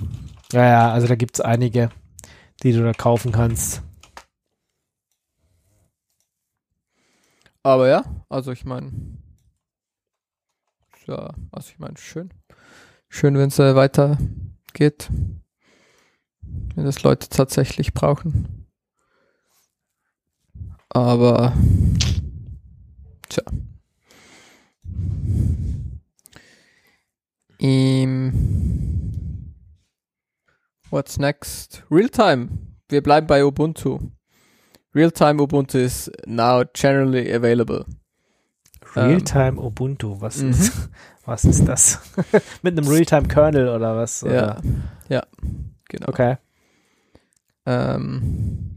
Ja, ja, also da gibt's einige, die du da kaufen kannst. Aber ja, also ich meine, ja, also ich meine, schön. Schön, wenn es äh, weitergeht. Wenn das Leute tatsächlich brauchen. Aber, tja. Ähm, what's next? Realtime. Wir bleiben bei Ubuntu. Realtime Ubuntu is now generally available. Ähm, Realtime Ubuntu, was mhm. ist, <laughs> was ist das? <laughs> Mit einem Realtime Kernel oder was? Ja, Oder? ja, genau. Okay. Ähm,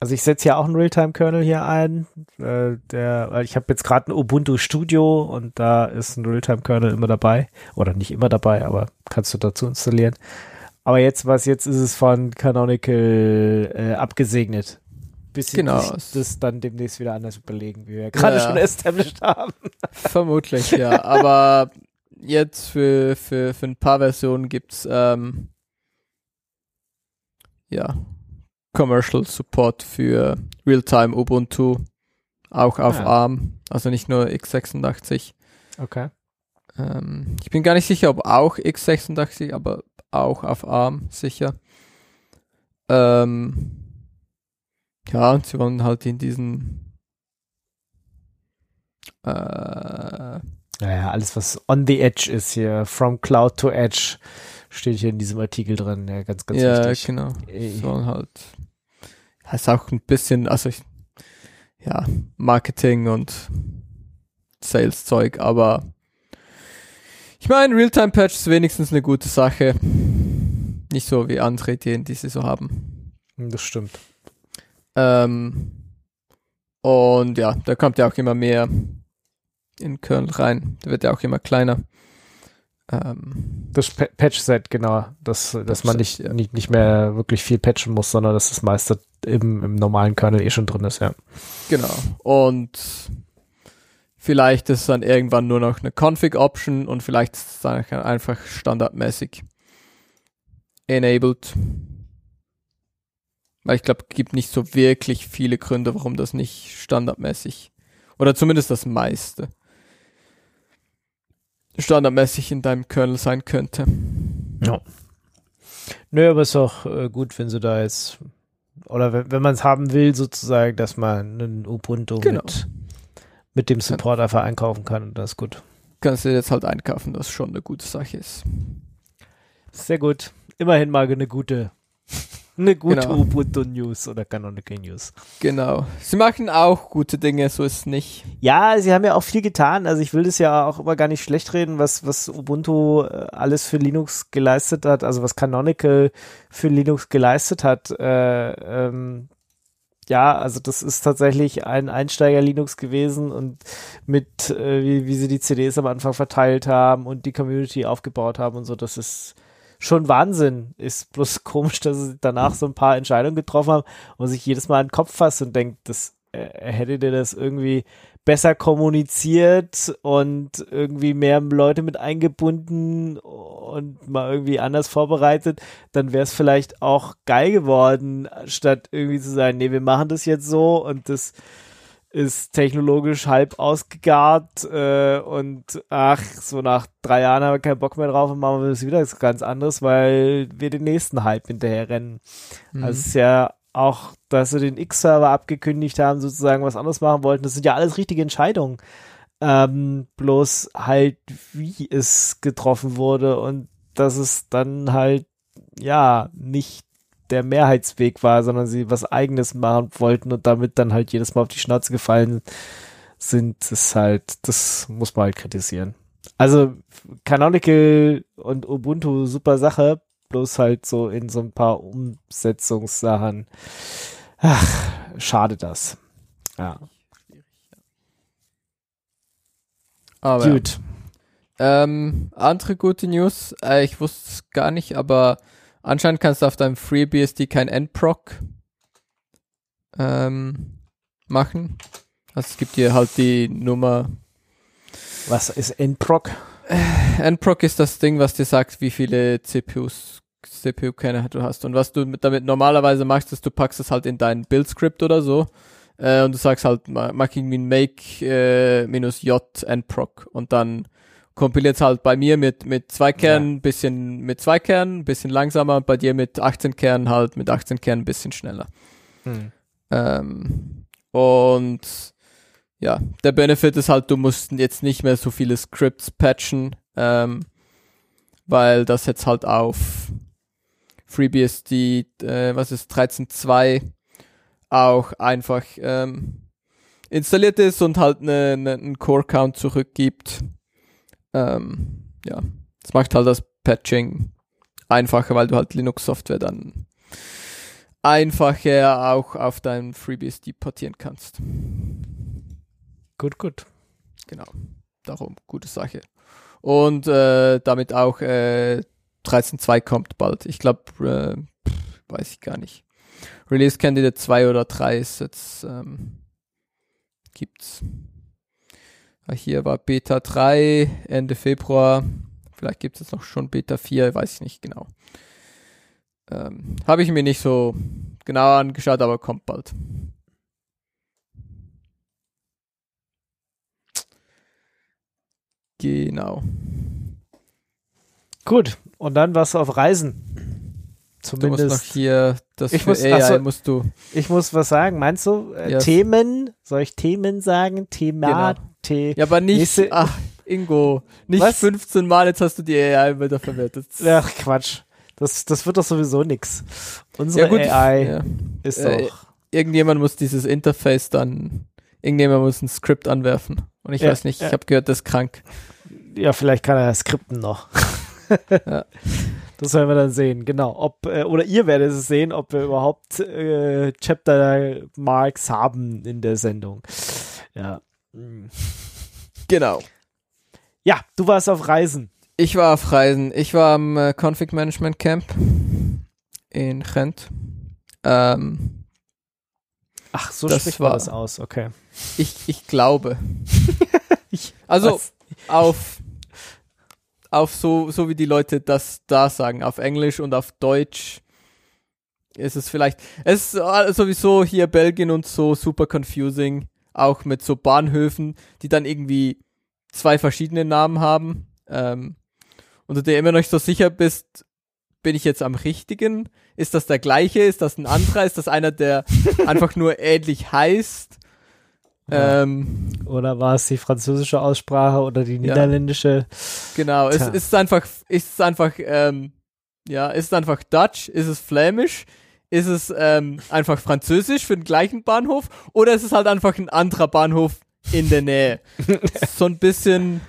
Also ich setze ja auch einen Realtime-Kernel hier ein. Äh, der, ich habe jetzt gerade ein Ubuntu Studio und da ist ein Realtime-Kernel immer dabei. Oder nicht immer dabei, aber kannst du dazu installieren. Aber jetzt, was jetzt ist es von Canonical äh, abgesegnet. Bis sie Genau. das dann demnächst wieder anders überlegen, wie wir gerade Ja. schon established haben. vermutlich, ja. <laughs> Aber jetzt für, für, für ein paar Versionen gibt's ähm, ja Commercial Support für Realtime Ubuntu, auch auf Ah. ARM, also nicht nur x86. Okay. Ähm, ich bin gar nicht sicher, ob auch x86, aber auch auf ARM sicher. Ähm, ja, und sie wollen halt in diesen äh, Naja, alles, was on the edge ist hier, from cloud to edge, steht hier in diesem Artikel drin. Ja, ganz, ganz ja, wichtig. genau. Äh, sollen halt ja, ist auch ein bisschen, also ich, ja, Marketing und Sales-Zeug, aber ich meine, Realtime-Patch ist wenigstens eine gute Sache. Nicht so wie andere Ideen, die sie so haben. Das stimmt. Ähm, und ja, da kommt ja auch immer mehr in Kernel rein. Der wird ja auch immer kleiner. Ähm, Das Pa- Patch-Set, genau. Dass, dass man nicht, ja. nicht, nicht mehr wirklich viel patchen muss, sondern dass das meiste im, im normalen Kernel eh schon drin ist, ja. Genau. Und vielleicht ist es dann irgendwann nur noch eine Config-Option und vielleicht ist es dann einfach standardmäßig enabled. Weil ich glaube, es gibt nicht so wirklich viele Gründe, warum das nicht standardmäßig oder zumindest das meiste standardmäßig in deinem Kernel sein könnte. Ja. Nö, aber ist doch äh, gut, wenn sie da jetzt, oder wenn, wenn man es haben will, sozusagen, dass man einen Ubuntu Genau. mit, mit dem Support einfach einkaufen kann und das ist gut. Kannst du jetzt halt einkaufen, was schon eine gute Sache ist. Sehr gut. Immerhin mal eine gute, eine gute Genau. Ubuntu News oder Canonical News. Genau. Sie machen auch gute Dinge, so ist es nicht. Ja, sie haben ja auch viel getan. Also ich will das ja auch immer gar nicht schlecht reden, was, was Ubuntu äh, alles für Linux geleistet hat, also was Canonical für Linux geleistet hat. Äh, ähm, ja, also das ist tatsächlich ein Einsteiger-Linux gewesen und mit, äh, wie, wie sie die CDs am Anfang verteilt haben und die Community aufgebaut haben und so, das ist schon Wahnsinn. Ist bloß <laughs> komisch, dass sie danach so ein paar Entscheidungen getroffen haben und sich jedes Mal an den Kopf fasst und denkt, das äh, hättet ihr das irgendwie besser kommuniziert und irgendwie mehr Leute mit eingebunden und mal irgendwie anders vorbereitet, dann wäre es vielleicht auch geil geworden, statt irgendwie zu sagen, nee, wir machen das jetzt so und das ist technologisch halb ausgegart äh, und ach, so nach drei Jahren haben wir keinen Bock mehr drauf und machen wir das wieder ganz anderes, weil wir den nächsten Hype hinterher rennen. Mhm. Also es ist ja auch, dass sie den X-Server abgekündigt haben, sozusagen was anderes machen wollten. Das sind ja alles richtige Entscheidungen. Ähm, bloß halt, wie es getroffen wurde und dass es dann halt, ja, nicht der Mehrheitsweg war, sondern sie was eigenes machen wollten und damit dann halt jedes Mal auf die Schnauze gefallen sind, ist halt, das muss man halt kritisieren. Also Canonical und Ubuntu super Sache, bloß halt so in so ein paar Umsetzungssachen. Ach, schade das. Ja, Aber gut. Ähm, andere gute News, äh, ich wusste es gar nicht, aber anscheinend kannst du auf deinem FreeBSD kein NProc ähm, machen. Also es gibt dir halt die Nummer. Was ist NProc? NProc ist das Ding, was dir sagt, wie viele CPUs, CPU-Kerne du hast. Und was du mit, damit normalerweise machst, ist, du packst es halt in dein Build-Script oder so. Äh, und du sagst halt, ma- mach irgendwie ein make äh, minus j nproc und dann kompiliert es halt bei mir mit, mit zwei Kernen, bisschen mit zwei Kernen, bisschen langsamer, bei dir mit 18 Kernen halt mit 18 Kernen ein bisschen schneller. Hm. Ähm, und ja, der Benefit ist halt, du musst jetzt nicht mehr so viele Scripts patchen, ähm, weil das jetzt halt auf FreeBSD, äh, was ist 13.2 auch einfach ähm, installiert ist und halt ne, ne, einen Core-Count zurückgibt. Ähm, ja, das macht halt das Patching einfacher, weil du halt Linux-Software dann einfacher auch auf dein FreeBSD portieren kannst. Gut, gut. Genau. Darum, gute Sache. Und äh, damit auch äh, 13.2 kommt bald. Ich glaube, äh, weiß ich gar nicht. Release Candidate 2 oder 3 ist jetzt, ähm, gibt's. Hier war Beta 3 Ende Februar. Vielleicht gibt es jetzt noch schon Beta 4, weiß ich nicht genau. Ähm, Habe ich mir nicht so genau angeschaut, aber kommt bald. Genau. Gut. Und dann was auf Reisen. Du musst noch Zumindest. hier das Ich muss- AI so. musst du. Ich muss was sagen. Meinst du äh, Yes. Themen? Soll ich Themen sagen? Thema? Genau. The Ja, aber nicht. Nächste- ach, Ingo. Nicht Was? 15 Mal, jetzt hast du die AI wieder verwertet. Ach, Quatsch. Das, das wird doch sowieso nix. Unsere Ja, gut. AI Ja. ist Äh, doch. Irgendjemand muss dieses Interface dann. Irgendjemand muss ein Skript anwerfen. Und ich Ja, weiß nicht, ich habe gehört, das ist krank. Ja, vielleicht kann er skripten noch. <laughs> Das werden wir dann sehen, genau. Ob, äh, oder ihr werdet es sehen, ob wir überhaupt äh, Chapter Marks haben in der Sendung. Ja. Hm. Genau. Ja, du warst auf Reisen. Ich war auf Reisen. Ich war am äh, Config Management Camp in Gent. Ähm, Ach, so Das spricht man war- das aus, okay. ich, ich glaube. <laughs> Ich- also auf auf so so wie die Leute das da sagen auf Englisch und auf Deutsch ist es vielleicht es ist äh, sowieso hier Belgien und so super confusing auch mit so Bahnhöfen die dann irgendwie zwei verschiedene Namen haben ähm, und du dir immer noch nicht so sicher bist, bin ich jetzt am richtigen? Ist das der gleiche? Ist das ein anderer? Ist das einer, der <laughs> einfach nur ähnlich heißt? Ja. Ähm, Oder war es die französische Aussprache oder die niederländische? genau, es Tja. ist einfach, ist es einfach, ähm, ja, ist es einfach Dutch? Ist es Flämisch? Ist es ähm, einfach Französisch für den gleichen Bahnhof? Oder ist es halt einfach ein anderer Bahnhof in der Nähe? <laughs> so ein bisschen,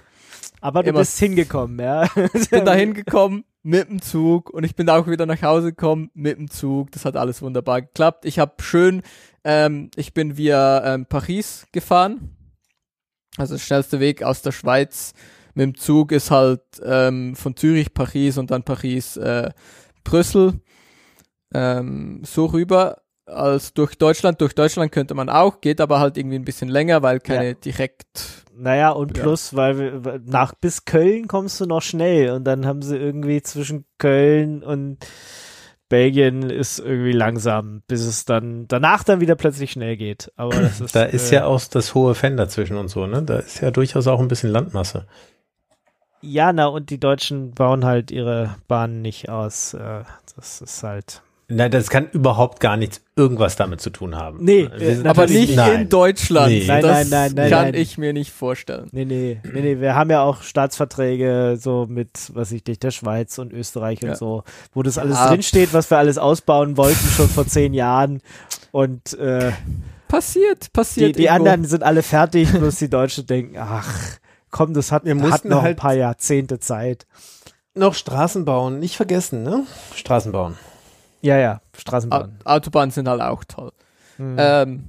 Aber du bist hingekommen, ja. ich bin da <laughs> hingekommen mit dem Zug und ich bin auch wieder nach Hause gekommen mit dem Zug. Das hat alles wunderbar geklappt. Ich habe schön, ähm, ich bin via ähm, Paris gefahren. Also der schnellste Weg aus der Schweiz mit dem Zug ist halt ähm, von Zürich Paris und dann Paris äh, Brüssel ähm, so rüber als durch Deutschland. Durch Deutschland könnte man auch, geht aber halt irgendwie ein bisschen länger, weil keine Ja. direkt Naja, und Ja. plus, weil wir, nach bis Köln kommst du noch schnell und dann haben sie irgendwie zwischen Köln und Belgien ist irgendwie langsam, bis es dann danach dann wieder plötzlich schnell geht. Aber das <clears throat> ist Da ist äh, ja auch das hohe Fender zwischen und so, ne? Da ist ja durchaus auch ein bisschen Landmasse. ja, na und die Deutschen bauen halt ihre Bahnen nicht aus. Äh, das ist halt Nein, das kann überhaupt gar nichts irgendwas damit zu tun haben. Nee, Aber nicht nein. in Deutschland. Nee. Nein, das nein, nein, nein, kann nein. ich mir nicht vorstellen. Nee, nee, nee, nee, wir haben ja auch Staatsverträge so mit, was ich nicht, der Schweiz und Österreich und Ja. so, wo das alles Ja. drinsteht, was wir alles ausbauen wollten schon vor zehn Jahren. Und äh, Passiert, die, passiert. die irgendwo. anderen sind alle fertig, bloß die Deutschen denken, ach, komm, das hat, Wir hat noch ein halt- paar Jahrzehnte Zeit. Noch Straßen bauen, nicht vergessen, ne? Straßen bauen. Ja, ja, Straßenbahn. Autobahnen sind halt auch toll. Hm. Ähm,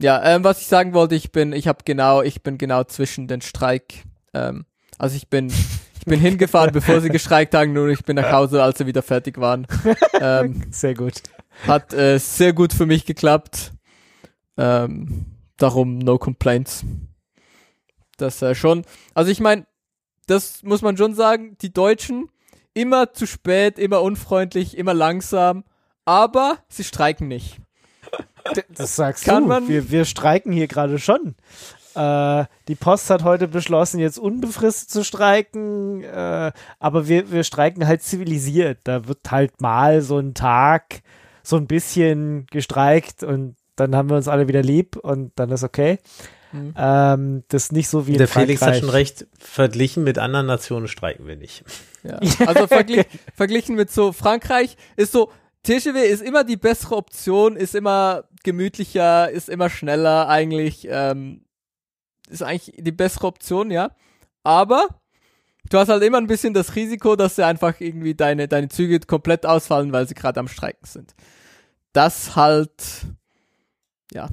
ja, ähm, was ich sagen wollte, ich bin, ich habe genau, ich bin genau zwischen den Streik. Ähm, also ich bin, ich bin hingefahren, <laughs> bevor sie gestreikt haben, nur ich bin nach Hause, als sie wieder fertig waren. ähm, <laughs> Sehr gut. hat äh, sehr gut für mich geklappt. Ähm, darum no complaints. Das äh, schon. Also ich meine, das muss man schon sagen, die Deutschen immer zu spät, immer unfreundlich, immer langsam, aber sie streiken nicht. <laughs> Das sagst Kann du. man- wir, wir streiken hier gerade schon. Äh, die Post hat heute beschlossen, jetzt unbefristet zu streiken, äh, aber wir, wir streiken halt zivilisiert. Da wird halt mal so ein Tag so ein bisschen gestreikt und dann haben wir uns alle wieder lieb und dann ist okay. Mhm. Ähm, das ist nicht so wie in Der Felix hat schon recht, verglichen mit anderen Nationen streiken wir nicht. Ja. Also verglich, <laughs> verglichen mit so Frankreich ist so, TGW ist immer die bessere Option, ist immer gemütlicher, ist immer schneller eigentlich, ähm, ist eigentlich die bessere Option, ja. Aber du hast halt immer ein bisschen das Risiko, dass sie einfach irgendwie deine, deine Züge komplett ausfallen, weil sie gerade am Streiken sind. Das halt, ja,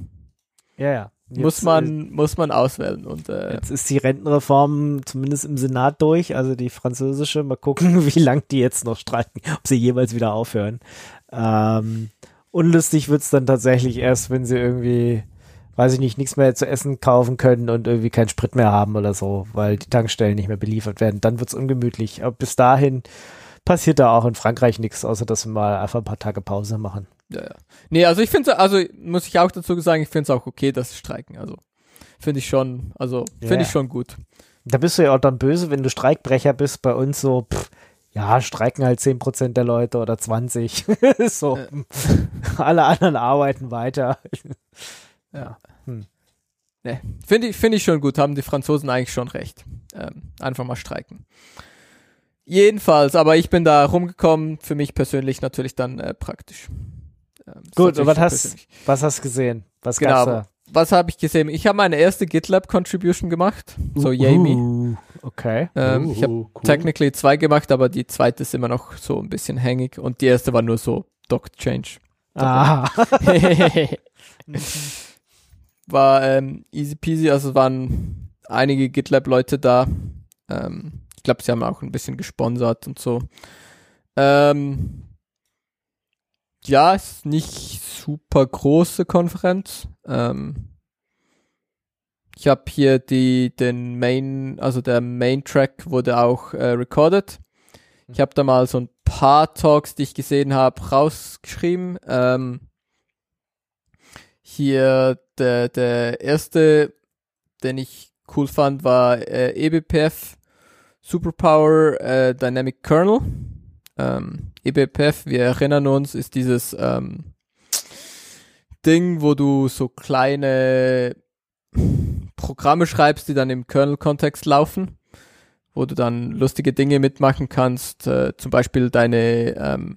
Ja, ja. Jetzt, muss man, muss man auswählen und, Äh, jetzt ist die Rentenreform zumindest im Senat durch, also die französische. Mal gucken, <laughs> wie lang die jetzt noch streiken, ob sie jeweils wieder aufhören. Ähm, unlustig wird's dann tatsächlich erst, wenn sie irgendwie, weiß ich nicht, nichts mehr zu essen kaufen können und irgendwie keinen Sprit mehr haben oder so, weil die Tankstellen nicht mehr beliefert werden. Dann wird's ungemütlich. Aber bis dahin passiert da auch in Frankreich nichts, außer dass wir mal einfach ein paar Tage Pause machen. Ja, ja. Nee, also ich finde also muss ich auch dazu sagen, ich finde es auch okay, dass sie streiken. Also finde ich schon, also finde Ja. ich schon gut. Da bist du ja auch dann böse, wenn du Streikbrecher bist. Bei uns so, pff, ja, streiken halt 10% der Leute oder 20. <laughs> so, Äh. <laughs> alle anderen arbeiten weiter. <laughs> Ja. Hm. Nee, finde ich, finde ich schon gut, haben die Franzosen eigentlich schon recht. Ähm, einfach mal streiken. Jedenfalls, aber ich bin da rumgekommen, für mich persönlich natürlich dann äh, praktisch. Ähm, Gut, und was hast, was hast du gesehen? Was Genau, gab's aber was habe ich gesehen? Ich habe meine erste GitLab Contribution gemacht, da? so yay me. Uh, okay. Ähm, ich habe Uh, cool. technically zwei gemacht, aber die zweite ist immer noch so ein bisschen hängig und die erste war nur so Doc Change. Ah. <laughs> war ähm, easy peasy, also es waren einige GitLab-Leute da. Ähm, ich glaube, sie haben auch ein bisschen gesponsert und so. Ähm, ja, ist nicht super große Konferenz. Ähm, ich habe hier die den Main, also der Main Track wurde auch äh, recorded. Ich habe da mal so ein paar Talks, die ich gesehen habe, rausgeschrieben. Ähm, hier der, der erste, den ich cool fand, war äh, eBPF. Superpower äh, Dynamic Kernel. Ähm, eBPF, wir erinnern uns, ist dieses ähm, Ding, wo du so kleine Programme schreibst, die dann im Kernel-Kontext laufen, wo du dann lustige Dinge mitmachen kannst, äh, zum Beispiel deine ähm,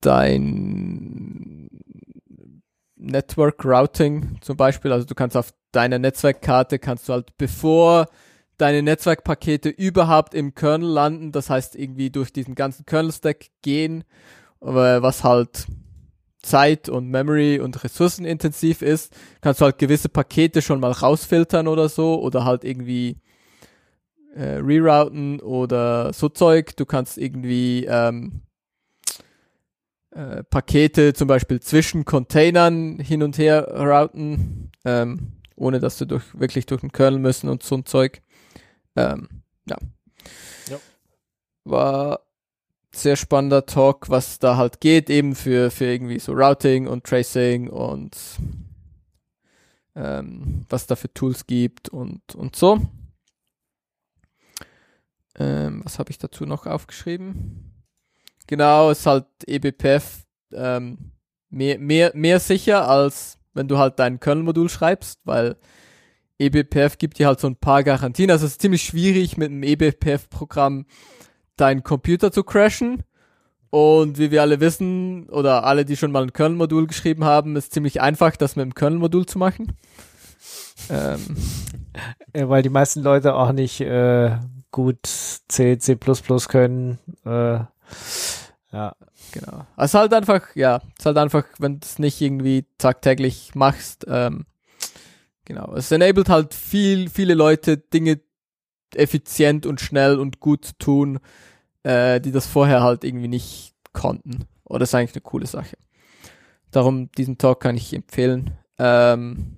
dein Network Routing zum Beispiel, also du kannst auf deiner Netzwerkkarte kannst du halt bevor deine Netzwerkpakete überhaupt im Kernel landen, das heißt irgendwie durch diesen ganzen Kernel-Stack gehen, was halt Zeit und Memory und ressourcenintensiv ist, kannst du halt gewisse Pakete schon mal rausfiltern oder so oder halt irgendwie äh, rerouten oder so Zeug. Du kannst irgendwie ähm, äh, Pakete zum Beispiel zwischen Containern hin und her routen, ähm, ohne dass du durch, wirklich durch den Kernel müssen und so ein Zeug. Ähm, ja. ja. War sehr spannender Talk, was da halt geht, eben für, für irgendwie so Routing und Tracing und ähm, was da für Tools gibt und, und so. Ähm, was habe ich dazu noch aufgeschrieben? Genau, es ist halt eBPF ähm, mehr, mehr, mehr sicher, als wenn du halt dein Kernel-Modul schreibst, weil eBPF gibt dir halt so ein paar Garantien. Also es ist ziemlich schwierig mit einem eBPF-Programm deinen Computer zu crashen. Und wie wir alle wissen, oder alle, die schon mal ein Kernel-Modul geschrieben haben, ist ziemlich einfach, das mit dem Kernel-Modul zu machen. Ähm. Weil die meisten Leute auch nicht äh, gut C, C++ können. Äh, ja. Genau. Also halt einfach, ja, es ist halt einfach, wenn du es nicht irgendwie tagtäglich machst, ähm, genau. Es enabled halt viel, viele Leute Dinge effizient und schnell und gut zu tun, äh, die das vorher halt irgendwie nicht konnten. Oder das ist eigentlich eine coole Sache. Darum, diesen Talk kann ich empfehlen. Ähm,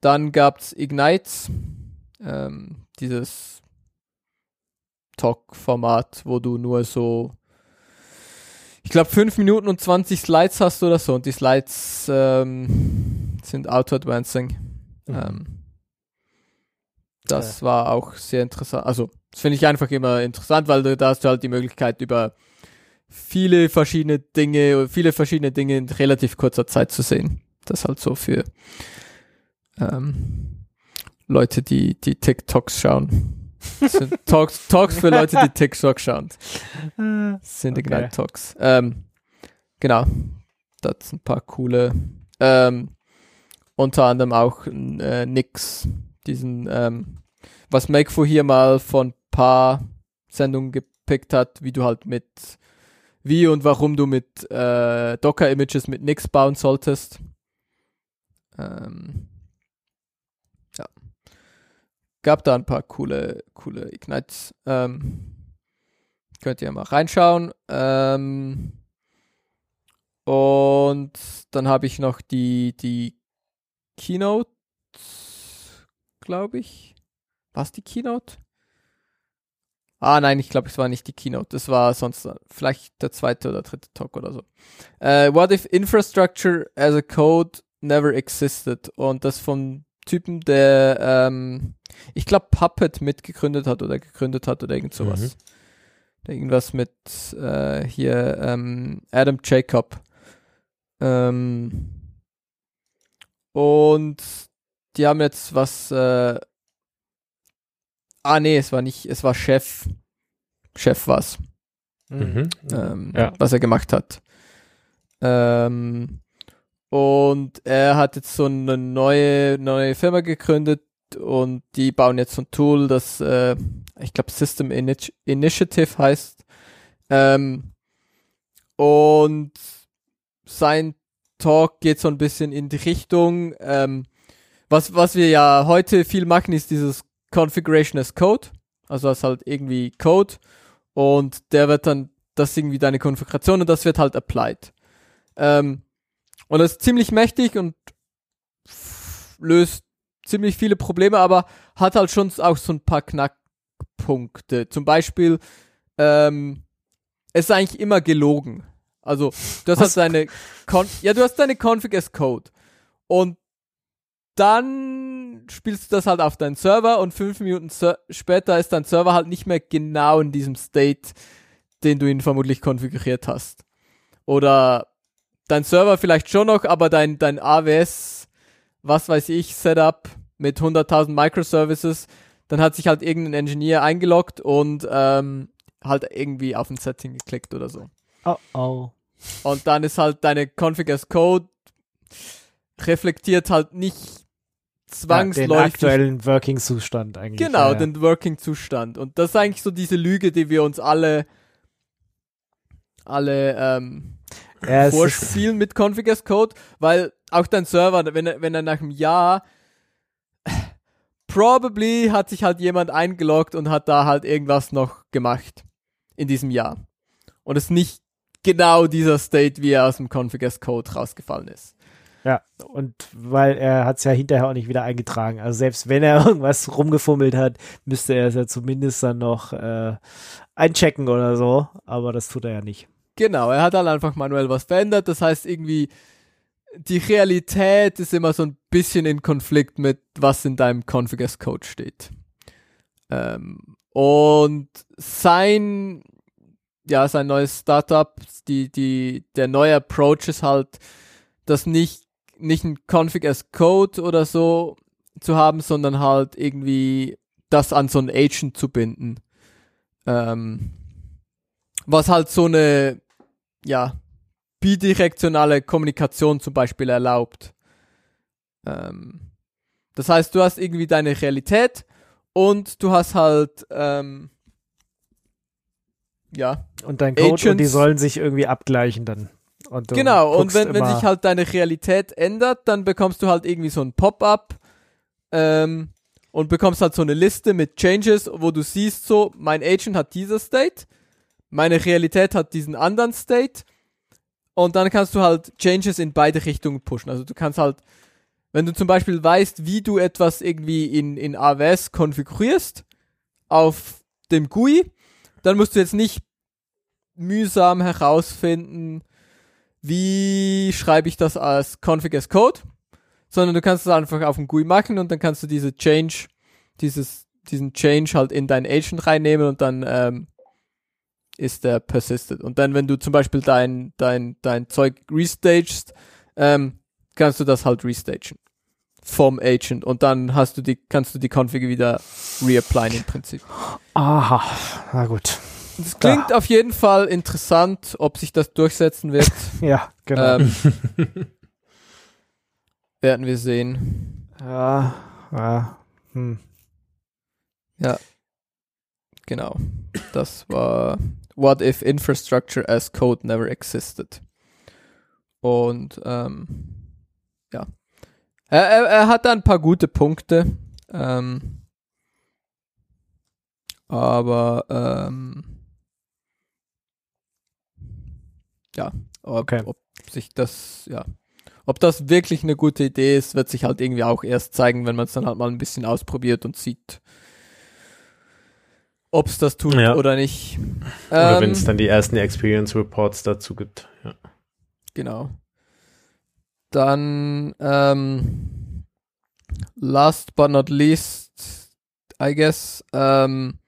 dann gab's Ignites, ähm, dieses Talk-Format, wo du nur so, ich glaube, 5 Minuten und 20 Slides hast oder so. Und die Slides ähm, sind auto-advancing. Mhm. Ähm, das ja. war auch sehr interessant. Also, das finde ich einfach immer interessant, weil da hast du halt die Möglichkeit über viele verschiedene Dinge, viele verschiedene Dinge in relativ kurzer Zeit zu sehen. Das halt so für ähm, Leute, die die TikToks schauen. <laughs> Talks, Talks für Leute, die TikToks schauen. <laughs> Sind okay. Ignite Talks. Ähm, genau. Das sind ein paar coole. Ähm, unter anderem auch äh, Nix diesen, ähm, was Makefo hier mal von paar Sendungen gepickt hat, wie du halt mit, wie und warum du mit äh, Docker-Images mit Nix bauen solltest. Ähm, ja. Gab da ein paar coole, coole Ignites. Ähm, könnt ihr mal reinschauen. Ähm, und dann habe ich noch die, die Keynote glaube ich. War es die Keynote? Ah, nein, ich glaube, es war nicht die Keynote. Das war sonst vielleicht der zweite oder dritte Talk oder so. Uh, what if infrastructure as a code never existed? Und das vom Typen, der, ähm, ich glaube, Puppet mitgegründet hat oder gegründet hat oder irgend sowas. Mhm. Irgendwas mit äh, hier ähm, Adam Jacob. Ähm, und die haben jetzt was, äh, ah nee, es war nicht, es war Chef, Chef was, mhm. ähm, ja. was er gemacht hat. Ähm, und er hat jetzt so eine neue, neue Firma gegründet und die bauen jetzt so ein Tool, das, äh, ich glaube, System Initi Initiative heißt. Ähm, und sein Talk geht so ein bisschen in die Richtung, ähm, was, was wir ja heute viel machen, ist dieses Configuration as Code. Also das ist halt irgendwie Code und der wird dann, das irgendwie deine Konfiguration und das wird halt applied. Ähm, und das ist ziemlich mächtig und löst ziemlich viele Probleme, aber hat halt schon auch so ein paar Knackpunkte. Zum Beispiel, ähm, es ist eigentlich immer gelogen. Also, du hast halt deine, Con ja, du hast deine Config as Code. Und dann spielst du das halt auf deinen Server und fünf Minuten später ist dein Server halt nicht mehr genau in diesem State, den du ihn vermutlich konfiguriert hast. Oder dein Server vielleicht schon noch, aber dein, dein AWS, was weiß ich, Setup mit 100.000 Microservices, dann hat sich halt irgendein Engineer eingeloggt und ähm, halt irgendwie auf ein Setting geklickt oder so. Oh oh. Und dann ist halt deine Config as Code reflektiert halt nicht Ja, zwangsläufig den aktuellen Working-Zustand eigentlich. Genau, ja, ja. den Working-Zustand. Und das ist eigentlich so diese Lüge, die wir uns alle, alle ähm, Ja, vorspielen mit Config as Code, weil auch dein Server, wenn er, wenn er nach einem Jahr probably hat sich halt jemand eingeloggt und hat da halt irgendwas noch gemacht in diesem Jahr. Und es nicht genau dieser State, wie er aus dem Config as Code rausgefallen ist. ja, und weil er hat es ja hinterher auch nicht wieder eingetragen. Also selbst wenn er <laughs> irgendwas rumgefummelt hat, müsste er es ja zumindest dann noch äh, einchecken oder so. Aber das tut er ja nicht. Genau, er hat halt einfach manuell was verändert. Das heißt irgendwie, die Realität ist immer so ein bisschen in Konflikt mit, was in deinem Config as Code steht. Ähm, und sein, ja, sein neues Startup, die, die, der neue Approach ist halt, das nicht, nicht ein Config as Code oder so zu haben, sondern halt irgendwie das an so ein Agent zu binden. Ähm, was halt so eine, ja, bidirektionale Kommunikation zum Beispiel erlaubt. Ähm, das heißt, du hast irgendwie deine Realität und du hast halt, ähm, ja, Und dein Code und die Agents- sollen sich irgendwie abgleichen dann. Und genau. Und wenn, wenn sich halt deine Realität ändert, dann bekommst du halt irgendwie so ein Pop-up ähm, und bekommst halt so eine Liste mit Changes, wo du siehst so, mein Agent hat dieser State, meine Realität hat diesen anderen State und dann kannst du halt Changes in beide Richtungen pushen. Also du kannst halt, wenn du zum Beispiel weißt, wie du etwas irgendwie in, in AWS konfigurierst auf dem GUI, dann musst du jetzt nicht mühsam herausfinden, wie schreibe ich das als Config as Code, sondern du kannst es einfach auf dem GUI machen und dann kannst du diese Change, dieses, diesen Change halt in dein Agent reinnehmen und dann ähm, ist der persisted. Und dann, wenn du zum Beispiel dein, dein, dein Zeug restagest, ähm, kannst du das halt restagen vom Agent und dann hast du die, kannst du die Config wieder reapplyen im Prinzip. Aha, na gut. Das klingt auf jeden Fall interessant, ob sich das durchsetzen wird. <laughs> Ja, genau. ähm, <laughs> werden wir sehen. ja, ja. Hm. Genau. Das war What if Infrastructure as Code never existed? Und ähm, ja. Er, er, er hat da ein paar gute Punkte. Ähm, aber ähm, ja, ob, Okay. ob sich das, ja, ob das wirklich eine gute Idee ist, wird sich halt irgendwie auch erst zeigen, wenn man es dann halt mal ein bisschen ausprobiert und sieht, ob es das tut Ja. oder nicht. Oder Ähm, wenn es dann die ersten Experience Reports dazu gibt. Ja. Genau. Dann, ähm, last but not least, I guess, ähm,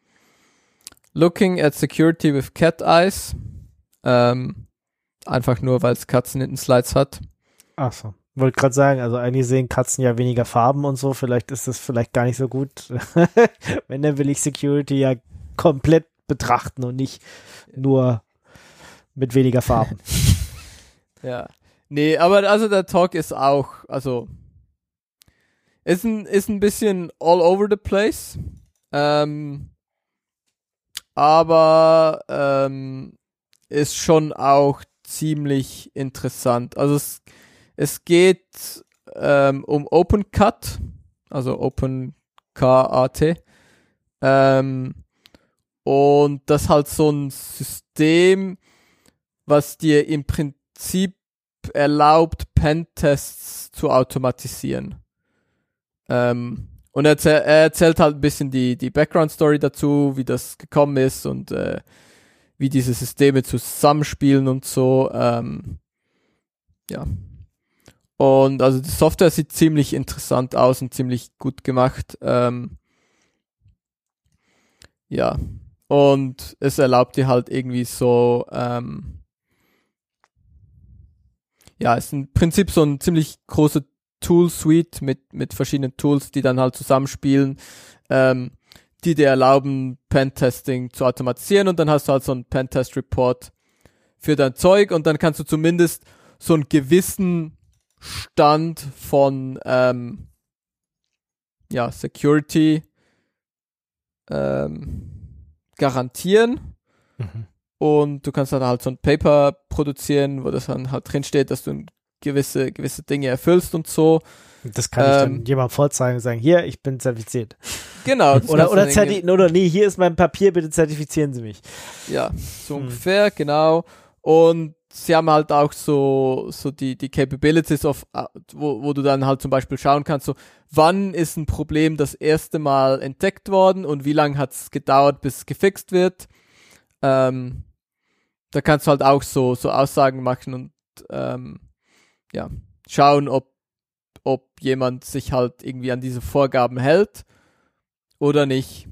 looking at security with cat eyes. Ähm, einfach nur, weil es Katzen in den Slides hat. Ach so. Wollte gerade sagen, also eigentlich sehen Katzen ja weniger Farben und so. Vielleicht ist das vielleicht gar nicht so gut. <laughs> Wenn, dann will ich Security ja komplett betrachten und nicht nur mit weniger Farben. <laughs> Ja. Nee, aber also der Talk ist auch, also ist ein, ist ein bisschen all over the place. Ähm, aber ähm, ist schon auch ziemlich interessant. Also es, es geht ähm, um OpenCut, also OpenCAT. Ähm, und das halt so ein System, was dir im Prinzip erlaubt, Pentests zu automatisieren. Ähm, und er, er erzählt halt ein bisschen die, die Background-Story dazu, wie das gekommen ist und äh, wie diese Systeme zusammenspielen und so. Ähm, ja. Und also die Software sieht ziemlich interessant aus und ziemlich gut gemacht. Ähm, ja. Und es erlaubt dir halt irgendwie so, ähm, ja, ist im Prinzip so ein ziemlich großer Tool-Suite mit, mit verschiedenen Tools, die dann halt zusammenspielen, ähm, die dir erlauben, Pentesting zu automatisieren und dann hast du halt so einen Pentest-Report für dein Zeug und dann kannst du zumindest so einen gewissen Stand von ähm, ja, Security ähm, garantieren. Mhm. Und du kannst dann halt so ein Paper produzieren, wo das dann halt drin steht, dass du gewisse, gewisse Dinge erfüllst und so. Das kann ich dann Ähm, jemandem vorzeigen und sagen, hier, ich bin zertifiziert. Genau. <laughs> Oder, oder, zerti oder nee, hier ist mein Papier, bitte zertifizieren Sie mich. Ja, so Hm. ungefähr, genau. Und sie haben halt auch so, so die, die Capabilities of, äh, wo, wo du dann halt zum Beispiel schauen kannst, so, wann ist ein Problem das erste Mal entdeckt worden und wie lange hat es gedauert, bis es gefixt wird. Ähm, da kannst du halt auch so, so Aussagen machen und ähm, ja, schauen, ob, ob jemand sich halt irgendwie an diese Vorgaben hält oder nicht.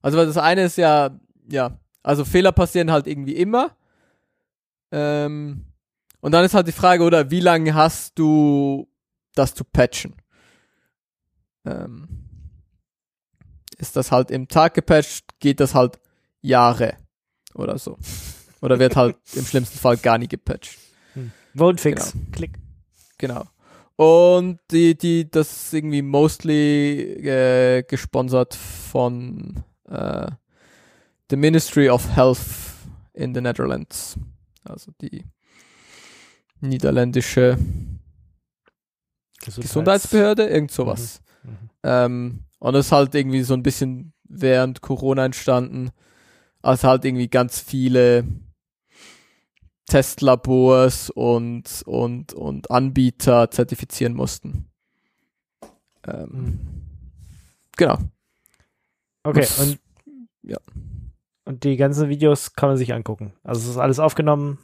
Also das eine ist ja, ja, also Fehler passieren halt irgendwie immer. Ähm, und dann ist halt die Frage, oder wie lange hast du das zu patchen? Ähm, ist das halt im Tag gepatcht, geht das halt Jahre oder so. Oder wird halt im schlimmsten Fall gar nie gepatcht. Wonefix. Klick. Genau. Und die, die, das ist irgendwie mostly äh, gesponsert von äh, the Ministry of Health in the Netherlands. Also die niederländische Gesundheitsbehörde, irgend sowas. Mhm. Ähm, und das ist halt irgendwie so ein bisschen während Corona entstanden, als halt irgendwie ganz viele Testlabors und, und, und Anbieter zertifizieren mussten. Ähm, Mhm. Genau. Okay, Das- und, ja. und die ganzen Videos kann man sich angucken. Also es ist alles aufgenommen.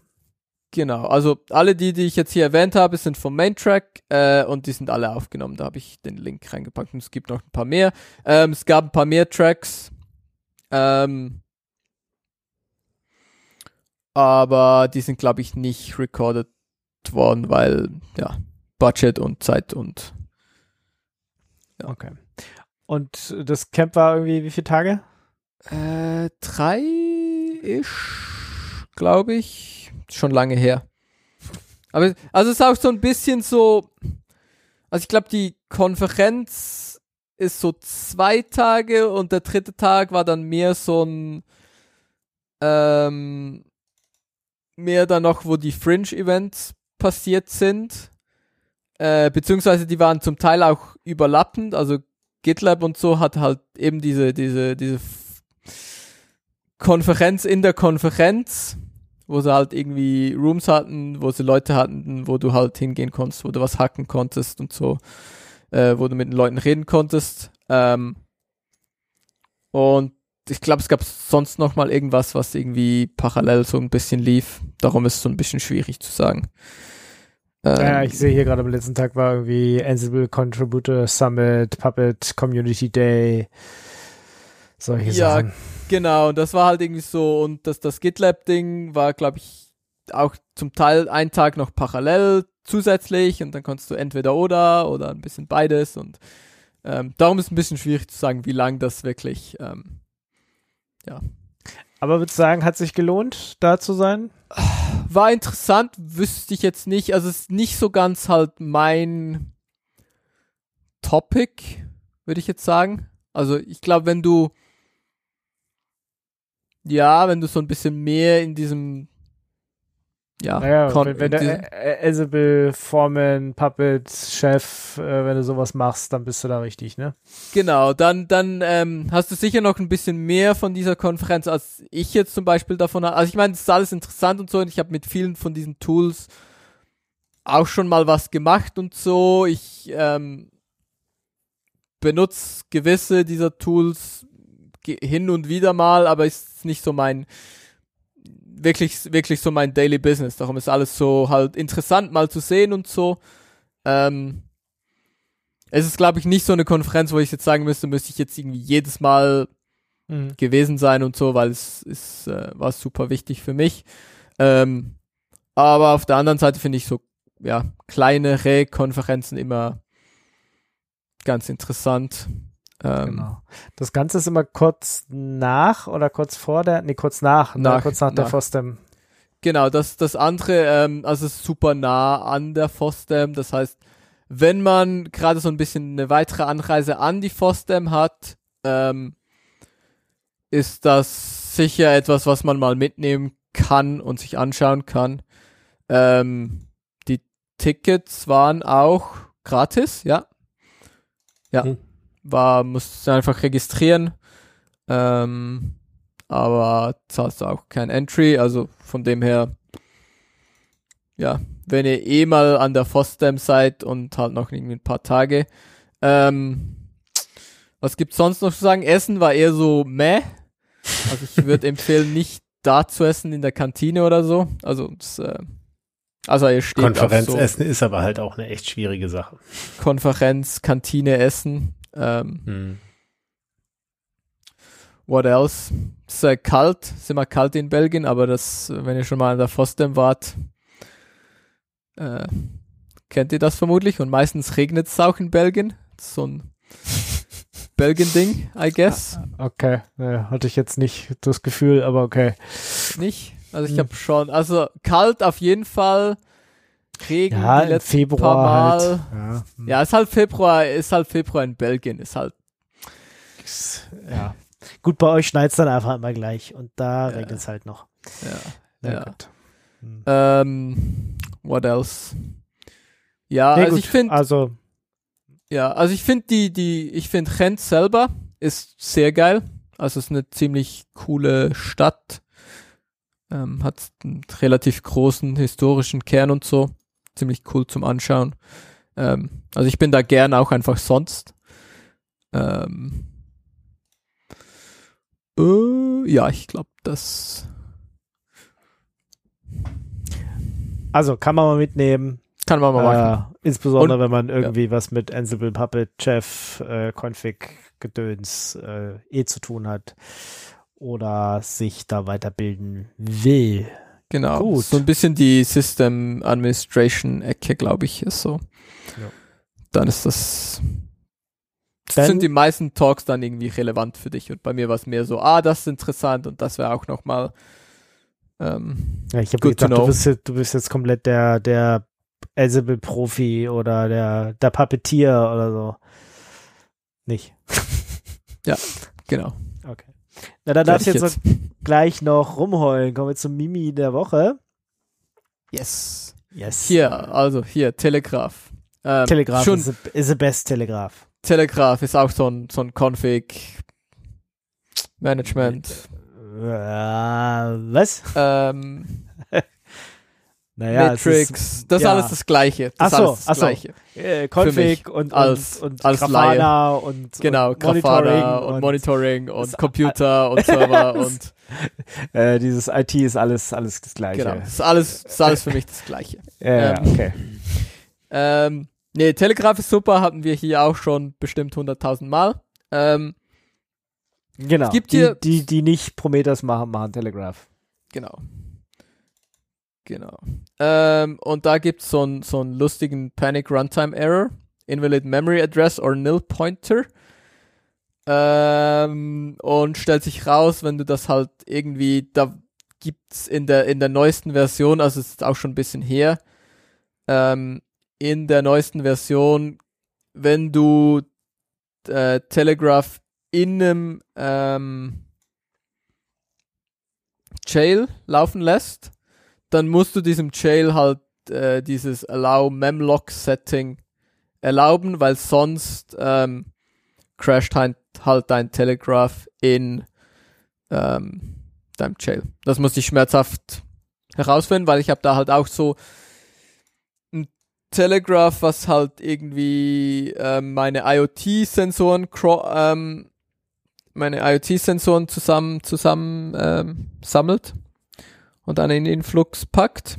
Genau, also alle die, die ich jetzt hier erwähnt habe, sind vom Main-Track äh, und die sind alle aufgenommen. Da habe ich den Link reingepackt und es gibt noch ein paar mehr. Ähm, es gab ein paar mehr Tracks. Ähm, aber die sind, glaube ich, nicht recorded worden, weil, ja, Budget und Zeit und Ja. Okay. Und das Camp war irgendwie wie viele Tage? äh, drei ish, glaube ich. Schon lange her. Aber also es ist auch so ein bisschen so. Also ich glaube, die Konferenz ist so zwei Tage und der dritte Tag war dann mehr so ein ähm, mehr dann noch, wo die Fringe-Events passiert sind. Äh, beziehungsweise die waren zum Teil auch überlappend. Also GitLab und so hat halt eben diese, diese, diese Konferenz in der Konferenz, wo sie halt irgendwie Rooms hatten, wo sie Leute hatten, wo du halt hingehen konntest, wo du was hacken konntest und so, äh, wo du mit den Leuten reden konntest. Ähm, und ich glaube, es gab sonst noch mal irgendwas, was irgendwie parallel so ein bisschen lief. Darum ist es so ein bisschen schwierig zu sagen. Ähm, Ja, ich sehe hier gerade am letzten Tag war irgendwie Ansible Contributor Summit, Puppet Community Day, solche Ja, Sachen. Genau, und das war halt irgendwie so, und das, das GitLab-Ding war, glaube ich, auch zum Teil einen Tag noch parallel zusätzlich und dann konntest du entweder oder oder ein bisschen beides und ähm, darum ist ein bisschen schwierig zu sagen, wie lang das wirklich, ähm, Aber würdest du sagen, hat sich gelohnt, da zu sein? war interessant, wüsste ich jetzt nicht, also es ist nicht so ganz halt mein Topic, würde ich jetzt sagen. Also ich glaube, wenn du ja, wenn du so ein bisschen mehr in diesem ja, Naja, kon- wenn, wenn der diesem- Ä- Ansible, Foreman, Puppet, Chef, äh, wenn du sowas machst, dann bist du da richtig, ne? Genau, dann, dann ähm, hast du sicher noch ein bisschen mehr von dieser Konferenz, als ich jetzt zum Beispiel davon habe. Also ich meine, das ist alles interessant und so und ich habe mit vielen von diesen Tools auch schon mal was gemacht und so. Ich ähm, benutze gewisse dieser Tools hin und wieder mal, aber ist nicht so mein wirklich wirklich so mein Daily Business. Darum ist alles so halt interessant mal zu sehen und so. Ähm, es ist, glaube ich, nicht so eine Konferenz, wo ich jetzt sagen müsste, müsste ich jetzt irgendwie jedes Mal Mhm. gewesen sein und so, weil es ist, äh, war super wichtig für mich. Ähm, aber auf der anderen Seite finde ich so, ja, kleinere Konferenzen immer ganz interessant. Ähm, Genau. Das Ganze ist immer kurz nach oder kurz vor der, nee, kurz nach, Nach- ne, kurz nach, der nach. FOSDEM. Genau, das, das andere, ähm, also ist super nah an der FOSDEM. Das heißt, wenn man gerade so ein bisschen eine weitere Anreise an die FOSDEM hat, ähm, ist das sicher etwas, was man mal mitnehmen kann und sich anschauen kann. Ähm, die Tickets waren auch gratis, ja. Ja. Hm. War, musst du einfach registrieren. Ähm, aber zahlst du auch kein Entry, also von dem her, ja, wenn ihr eh mal an der FOSDEM seid und halt noch irgendwie ein paar Tage. Ähm, was gibt's sonst noch zu sagen? Essen war eher so meh. Also ich würde empfehlen, <laughs> nicht da zu essen in der Kantine oder so. Also das, äh, also ihr steht auf so Konferenzessen ist aber halt auch eine echt schwierige Sache. Konferenz, Kantine essen. Ähm, Hm. What else? Es ist äh, kalt, ist immer kalt in Belgien, aber das, wenn ihr schon mal an der FOSDEM wart, äh, kennt ihr das vermutlich und meistens regnet es auch in Belgien. So ein <laughs> Belgien-Ding, I guess. Okay, ja, hatte ich jetzt nicht das Gefühl, aber okay. Nicht? Also ich Hm. habe schon, also kalt auf jeden Fall, Regen Ja, die im letzten Februar paar Mal. halt. Ja, hm. Ja, ist halt Februar, ist halt Februar in Belgien, ist halt, ja. Gut, bei euch schneit's dann einfach immer gleich und da Ja. regnet es halt noch. ja. Na Ja. gut. Hm. Ähm, what else? Ja, Nee, also gut, ich finde, also Ja, also ich finde die, die, ich finde Gent selber ist sehr geil. Also es ist eine ziemlich coole Stadt. Ähm, hat einen relativ großen historischen Kern und so. Ziemlich cool zum Anschauen. Ähm, also ich bin da gern auch einfach sonst. Ähm, äh, ja, ich glaube, das Also kann man mal mitnehmen. kann man mal machen. Äh, insbesondere Und- wenn man irgendwie was mit Ansible, Puppet, Chef, äh, Config, Gedöns äh, eh zu tun hat oder sich da weiterbilden will. Genau. Gut. So ein bisschen die System Administration Ecke, glaube ich, ist so. Ja. Dann ist das. Dann- sind die meisten Talks dann irgendwie relevant für dich. Und bei mir war es mehr so, ah, das ist interessant und das wäre auch nochmal. Ähm, Ja, ich habe gedacht, du bist, jetzt, du bist jetzt komplett der, der Ansible-Profi oder der, der Puppeteer oder so. Nicht. <laughs> genau. Na, dann darfst du jetzt, noch gleich noch rumheulen. Kommen wir zum Mimi der Woche. Yes. Yes. Hier, also hier, Telegraph. Ähm, Telegraph Schon, is the, is the best Telegraph. Telegraph ist auch so ein, so ein Config Management. Äh, was? Ähm, Naja, es Matrix, das ist ja. alles das Gleiche. Das Ach ist so, alles das. Gleiche. äh, Config mich und, als- und, und als Grafana und, Genau, und Monitoring Grafana und, Monitoring und Computer und Server <laughs> und Äh, dieses IT ist alles, alles das Gleiche. genau. Das ist alles, das ist alles für mich das Gleiche. <laughs> Ja, Ähm, okay. Ähm, nee, Telegraph ist super, hatten wir hier auch schon bestimmt 100.000 Mal. Ähm, Genau. gibt die, hier- die, die nicht Prometheus machen, machen Telegraph. genau. Genau. Ähm, und da gibt's so einen so einen lustigen Panic Runtime Error. Invalid Memory Address or Nil Pointer. Ähm, und stellt sich raus, wenn du das halt irgendwie, da gibt's in der, in der neuesten Version, also es ist auch schon ein bisschen her, ähm, in der neuesten Version, wenn du äh, Telegraph in einem ähm, Jail laufen lässt, dann musst du diesem Jail halt äh, dieses Allow Memlock Setting erlauben, weil sonst ähm, crasht halt, halt dein Telegraph in ähm, deinem Jail. Das musste ich schmerzhaft herausfinden, weil ich habe da halt auch so ein Telegraph, was halt irgendwie ähm, meine IoT-Sensoren ähm, meine IoT-Sensoren zusammen zusammen ähm, sammelt und dann in den Flux packt.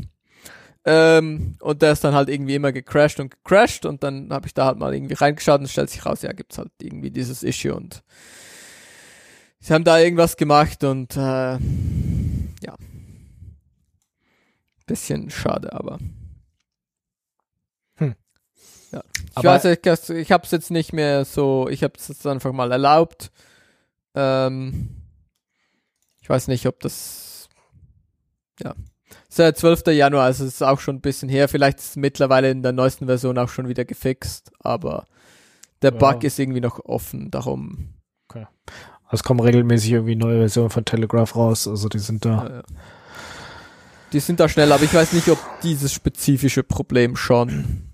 Ähm, und der ist dann halt irgendwie immer gecrashed und gecrashed und dann habe ich da halt mal irgendwie reingeschaut und stellt sich raus, ja, gibt's halt irgendwie dieses Issue und sie haben da irgendwas gemacht und äh, ja. Bisschen schade, aber. Hm. Ja. Ich Aber- weiß, ich, ich habe es jetzt nicht mehr so, ich habe es jetzt einfach mal erlaubt. Ähm, ich weiß nicht, ob das, ja. Es ist der 12. Januar, also es ist auch schon ein bisschen her. Vielleicht ist es mittlerweile in der neuesten Version auch schon wieder gefixt, aber der Ja. Bug ist irgendwie noch offen, darum. Es kommen regelmäßig irgendwie neue Versionen von Telegraph raus, also die sind da. Äh, die sind da schnell, aber ich weiß nicht, ob dieses spezifische Problem schon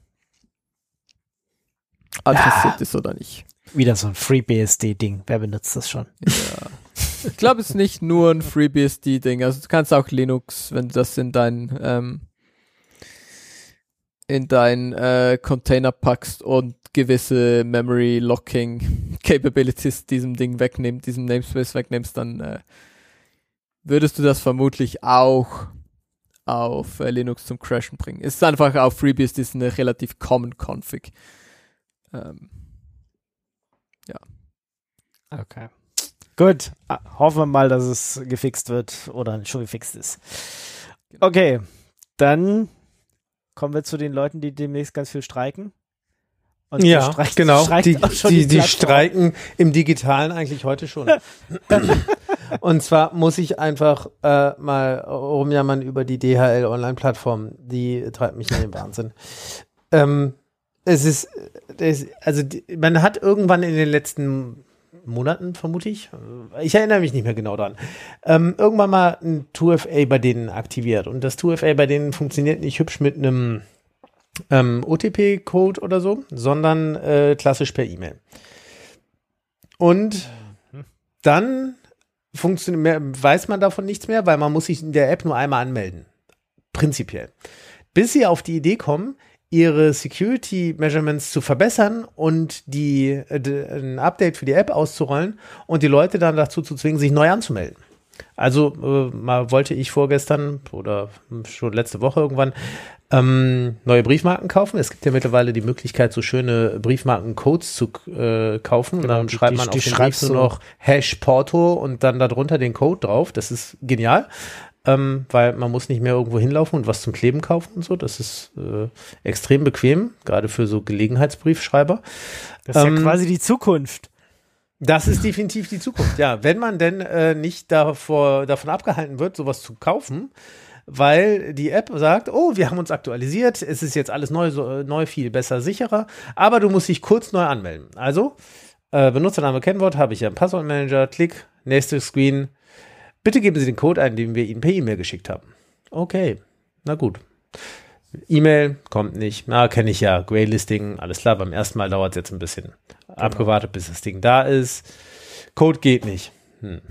adressiert ist oder nicht. Wieder so ein FreeBSD-Ding. Wer benutzt das schon? Ja. Ich glaube, es ist nicht nur ein FreeBSD-Ding. Also du kannst auch Linux, wenn du das in dein ähm, in dein äh, Container packst und gewisse Memory Locking Capabilities diesem Ding wegnimmst, diesem Namespace wegnimmst, dann äh, würdest du das vermutlich auch auf äh, Linux zum Crashen bringen. Ist einfach auf FreeBSD ist eine relativ common Config. Ähm, Okay. Gut. Ah, Hoffen wir mal, dass es gefixt wird oder schon gefixt ist. Okay. Dann kommen wir zu den Leuten, die demnächst ganz viel streiken. Und Ja, streikt- <laughs> genau. streikt Die, die, die Plattform. streiken im Digitalen eigentlich heute schon. <laughs> Und zwar muss ich einfach äh, mal rumjammern über die DHL Online-Plattform. Die treibt mich in den Wahnsinn. Ähm, es ist, es, also die, man hat irgendwann in den letzten Monaten, vermute ich, ich erinnere mich nicht mehr genau dran, ähm, irgendwann mal ein 2FA bei denen aktiviert. Und das 2FA bei denen funktioniert nicht hübsch mit einem ähm, OTP-Code oder so, sondern äh, klassisch per E-Mail. Und dann weiß man davon nichts mehr, weil man muss sich in der App nur einmal anmelden. Prinzipiell. Bis sie auf die Idee kommen, ihre Security Measurements zu verbessern und die äh, d- ein Update für die App auszurollen und die Leute dann dazu zu zwingen, sich neu anzumelden. Also äh, mal wollte ich vorgestern oder schon letzte Woche irgendwann ähm, neue Briefmarken kaufen. Es gibt ja mittlerweile die Möglichkeit, so schöne Briefmarken-Codes zu äh, kaufen. und Genau, dann die- schreibt die- man die auf den Brief du- noch Hash Porto und dann darunter den Code drauf. Das ist genial. Ähm, weil man muss nicht mehr irgendwo hinlaufen und was zum Kleben kaufen und so. Das ist äh, extrem bequem, gerade für so Gelegenheitsbriefschreiber. Das ist ähm, ja quasi die Zukunft. Das ist definitiv die Zukunft, ja. Wenn man denn äh, nicht davor, davon abgehalten wird, sowas zu kaufen, weil die App sagt, oh, wir haben uns aktualisiert, es ist jetzt alles neu, so, äh, neu viel besser, sicherer, aber du musst dich kurz neu anmelden. Also, äh, Benutzername, Kennwort, habe ich ja im Passwortmanager, klick, nächste Screen. Bitte geben Sie den Code ein, den wir Ihnen per E-Mail geschickt haben. Okay, na gut. E-Mail kommt nicht. Na, kenne ich ja. Graylisting, alles klar. Beim ersten Mal dauert es jetzt ein bisschen. Abgewartet, bis das Ding da ist. Code geht nicht. Hm.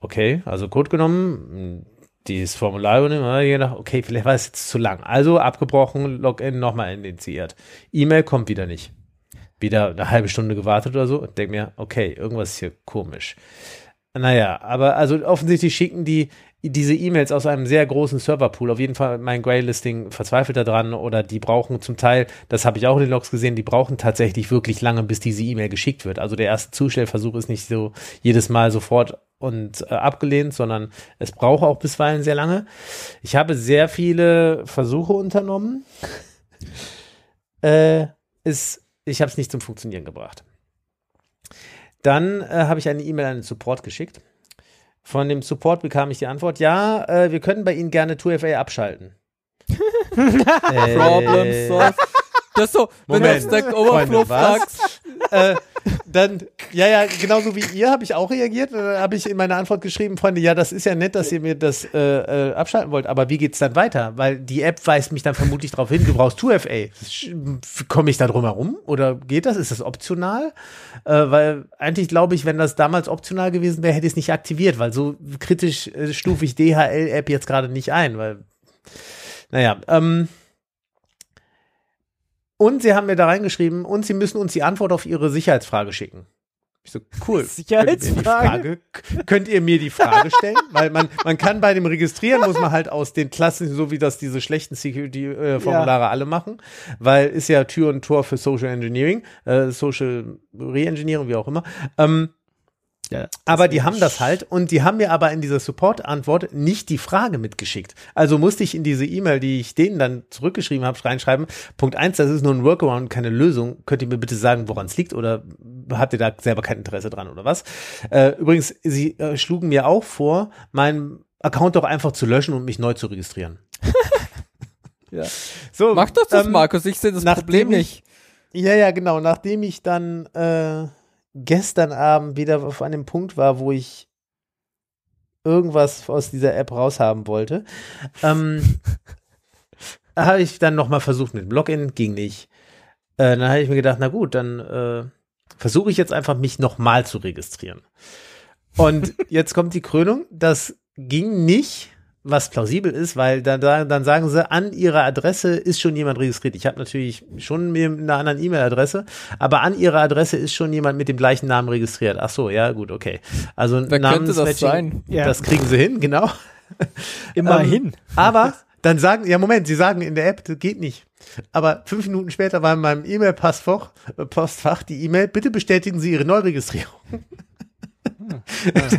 Okay, also Code genommen, dieses Formular übernehmen, ah, je gedacht, okay, vielleicht war es jetzt zu lang. Also abgebrochen, Login nochmal initiiert. E-Mail kommt wieder nicht. Wieder eine halbe Stunde gewartet oder so und denk mir, okay, irgendwas ist hier komisch. Naja, aber also offensichtlich schicken die diese E-Mails aus einem sehr großen Serverpool. Auf jeden Fall mein Graylisting verzweifelt daran oder die brauchen zum Teil, das habe ich auch in den Logs gesehen, die brauchen tatsächlich wirklich lange, bis diese E-Mail geschickt wird. Also der erste Zustellversuch ist nicht so jedes Mal sofort und äh, abgelehnt, sondern es braucht auch bisweilen sehr lange. Ich habe sehr viele Versuche unternommen. äh, ist, ich habe es nicht zum Funktionieren gebracht. Dann äh, habe ich eine E-Mail an den Support geschickt. Von dem Support bekam ich die Antwort, ja, äh, wir können bei Ihnen gerne 2FA abschalten. <laughs> äh, Problem solved. Das ist so, wenn du auf Moment, Stack Overflow Freunde, fragst. äh, dann, ja, ja, genauso wie ihr habe ich auch reagiert. Dann habe ich in meiner Antwort geschrieben, Freunde, ja, das ist ja nett, dass ihr mir das äh, äh, abschalten wollt, aber wie geht's dann weiter? Weil die App weist mich dann vermutlich darauf hin, du brauchst 2FA. Komme ich da drum herum? Oder geht das? Ist das optional? Äh, weil eigentlich glaube ich, wenn das damals optional gewesen wäre, hätte ich es nicht aktiviert, weil so kritisch äh, stufe ich DHL-App jetzt gerade nicht ein, weil, naja, ähm, und sie haben mir da reingeschrieben, und sie müssen uns die Antwort auf ihre Sicherheitsfrage schicken. Ich so, cool. Sicherheitsfrage. Frage, könnt ihr mir die Frage stellen? <laughs> Weil man, man kann bei dem Registrieren, muss man halt aus den Klassen, so wie das diese schlechten Security-Formulare Ja. alle machen, weil ist ja Tür und Tor für Social Engineering, äh, Social Re-Engineering, wie auch immer. Ähm, Ja, aber die haben das halt und die haben mir aber in dieser Support-Antwort nicht die Frage mitgeschickt. Also musste ich in diese E-Mail, die ich denen dann zurückgeschrieben habe, reinschreiben, Punkt eins, das ist nur ein Workaround, keine Lösung. Könnt ihr mir bitte sagen, woran es liegt oder habt ihr da selber kein Interesse dran oder was? Äh, übrigens, sie äh, schlugen mir auch vor, meinen Account doch einfach zu löschen und mich neu zu registrieren. <laughs> Ja. So, Mach doch das, ähm, Markus. Ich sehe das nachdem Problem ich- nicht. Ja, ja, genau. Nachdem ich dann äh, gestern Abend wieder auf einem Punkt war, wo ich irgendwas aus dieser App raushaben wollte, ähm, <laughs> habe ich dann nochmal versucht mit dem Login, ging nicht. Äh, dann habe ich mir gedacht, na gut, dann äh, versuche ich jetzt einfach, mich nochmal zu registrieren. Und <laughs> jetzt kommt die Krönung, das ging nicht, was plausibel ist, weil dann, dann dann sagen sie, an ihrer Adresse ist schon jemand registriert. Ich habe natürlich schon mit einer anderen E-Mail-Adresse, aber an ihrer Adresse ist schon jemand mit dem gleichen Namen registriert. Ach so, ja, gut, okay. Also Wer könnte das sein? Ja. Das kriegen sie hin, genau. Immerhin. Ähm, aber dann sagen, ja Moment, sie sagen in der App, das geht nicht. Aber fünf Minuten später war in meinem E-Mail-Postfach äh, Postfach die E-Mail, bitte bestätigen Sie Ihre Neuregistrierung.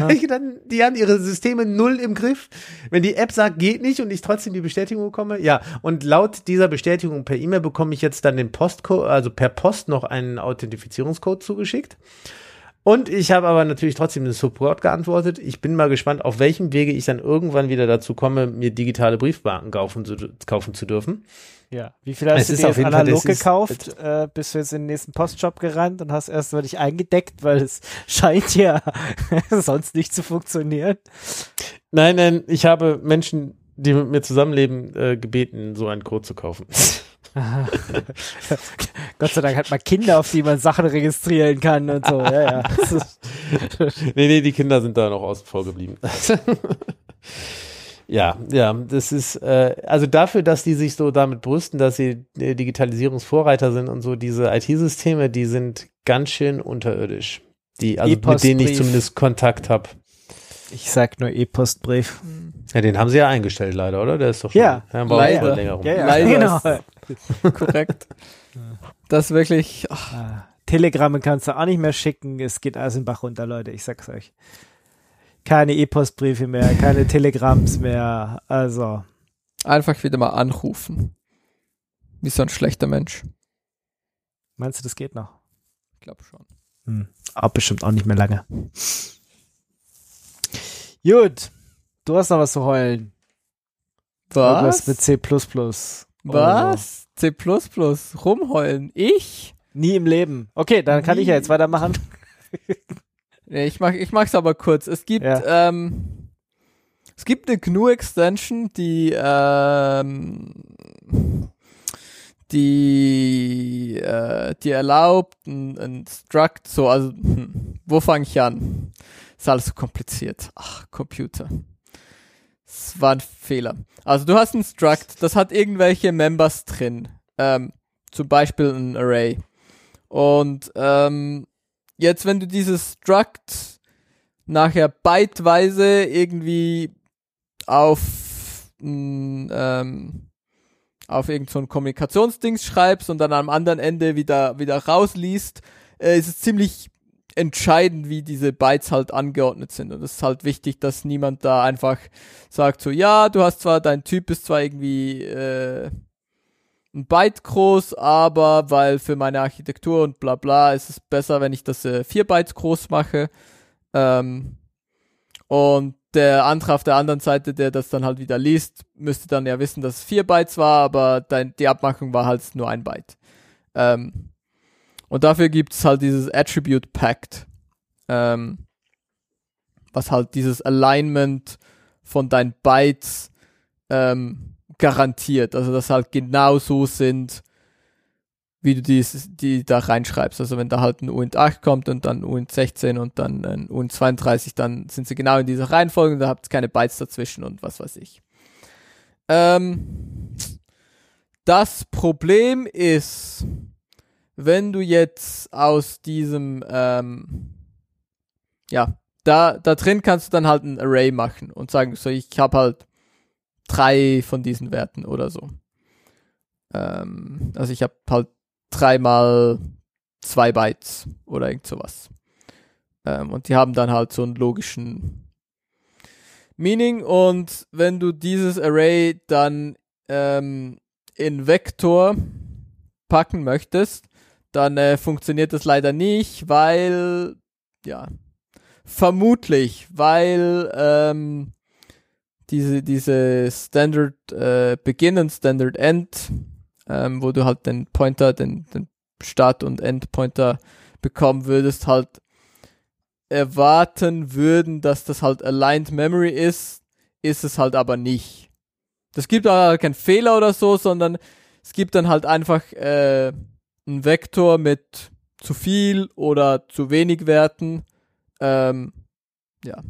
Ich die haben ihre Systeme null im Griff. Wenn die App sagt, geht nicht und ich trotzdem die Bestätigung bekomme, ja. Und laut dieser Bestätigung per E-Mail bekomme ich jetzt dann den Postcode, also per Post noch einen Authentifizierungscode zugeschickt. Und ich habe aber natürlich trotzdem den Support geantwortet. Ich bin mal gespannt, auf welchem Wege ich dann irgendwann wieder dazu komme, mir digitale Briefmarken kaufen zu, kaufen zu dürfen. Ja. Wie viel hast Es du ist dir jetzt Fall- analog ist- gekauft? Äh, bist du jetzt in den nächsten Postshop gerannt und hast erstmal dich eingedeckt, weil es <laughs> scheint ja <laughs> sonst nicht zu funktionieren. Nein, nein, ich habe Menschen, die mit mir zusammenleben, äh, gebeten, so einen Code zu kaufen. <laughs> Gott sei Dank hat man Kinder, auf die man Sachen registrieren kann und so. Ja, ja. Ist- nee, nee, die Kinder sind da noch außen vor geblieben. Ja, ja, das ist, äh, also dafür, dass die sich so damit brüsten, dass sie äh, Digitalisierungsvorreiter sind und so, diese IT-Systeme, die sind ganz schön unterirdisch. Die, also mit denen ich zumindest Kontakt habe. Ich sag nur E-Postbrief. Ja, den haben sie ja eingestellt leider, oder? Der ist doch schon Ja, leider. länger rum. Ja, ja, Leider genau. <laughs> Korrekt. Das ist wirklich, Ah, Telegramme kannst du auch nicht mehr schicken. Es geht alles in Bach runter, Leute. Ich sag's euch. Keine E-Postbriefe mehr, keine Telegramms mehr. Also, einfach wieder mal anrufen. Wie so ein schlechter Mensch. meinst du, das geht noch? Ich glaube schon. Hm. Aber bestimmt auch nicht mehr lange. Gut. Du hast noch was zu heulen. Irgendwas Was? mit C++. Was? C++ rumheulen. Ich? Nie im Leben. Okay, dann kann ich ja jetzt weitermachen. <laughs> Nee, ich mach, ich mach's aber kurz. Es gibt, ähm, es gibt eine GNU-Extension, die, ähm, die, äh, die erlaubt ein, ein Struct, so, also, hm, wo fange ich an? Ist alles so kompliziert. Ach, Computer. Es war ein Fehler. Also du hast ein Struct, das hat irgendwelche Members drin. Ähm, zum Beispiel ein Array. Und ähm, jetzt, wenn du dieses Struct nachher byteweise irgendwie auf n, ähm, auf irgend so ein Kommunikationsdings schreibst und dann am anderen Ende wieder wieder rausliest, äh, ist es ziemlich entscheidend, wie diese Bytes halt angeordnet sind. Und es ist halt wichtig, dass niemand da einfach sagt so, ja, du hast zwar, dein Typ ist zwar irgendwie äh, ein Byte groß, aber weil für meine Architektur und bla bla ist es besser, wenn ich das äh, 4 Bytes groß mache. Ähm, und der andere auf der anderen Seite, der das dann halt wieder liest, müsste dann ja wissen, dass es 4 Bytes war, aber dein, die Abmachung war halt nur ein Byte. Ähm, und dafür gibt es halt dieses Attribute Pact, ähm, was halt dieses Alignment von deinen Bytes ähm, garantiert. Also dass halt genau so sind, wie du dies, die da reinschreibst. Also wenn da halt ein UINT 8 kommt und dann UINT 16 und dann ein UINT 32, dann sind sie genau in dieser Reihenfolge und da habt ihr keine Bytes dazwischen und was weiß ich. Ähm, das Problem ist, wenn du jetzt aus diesem ähm, ja, da, da drin kannst du dann halt ein Array machen und sagen, so ich habe halt drei von diesen Werten oder so. Ähm, also ich habe halt dreimal zwei Bytes oder irgend sowas. Ähm, und die haben dann halt so einen logischen Meaning und wenn du dieses Array dann ähm, in Vektor packen möchtest, dann äh, funktioniert das leider nicht, weil, ja, vermutlich, weil ähm, diese, diese Standard äh, Begin und Standard End, ähm, wo du halt den Pointer, den, den Start- und Endpointer bekommen würdest, halt erwarten würden, dass das halt aligned memory ist, ist es halt aber nicht. Das gibt aber keinen Fehler oder so, sondern es gibt dann halt einfach äh, einen Vektor mit zu viel oder zu wenig Werten. Ähm, ja.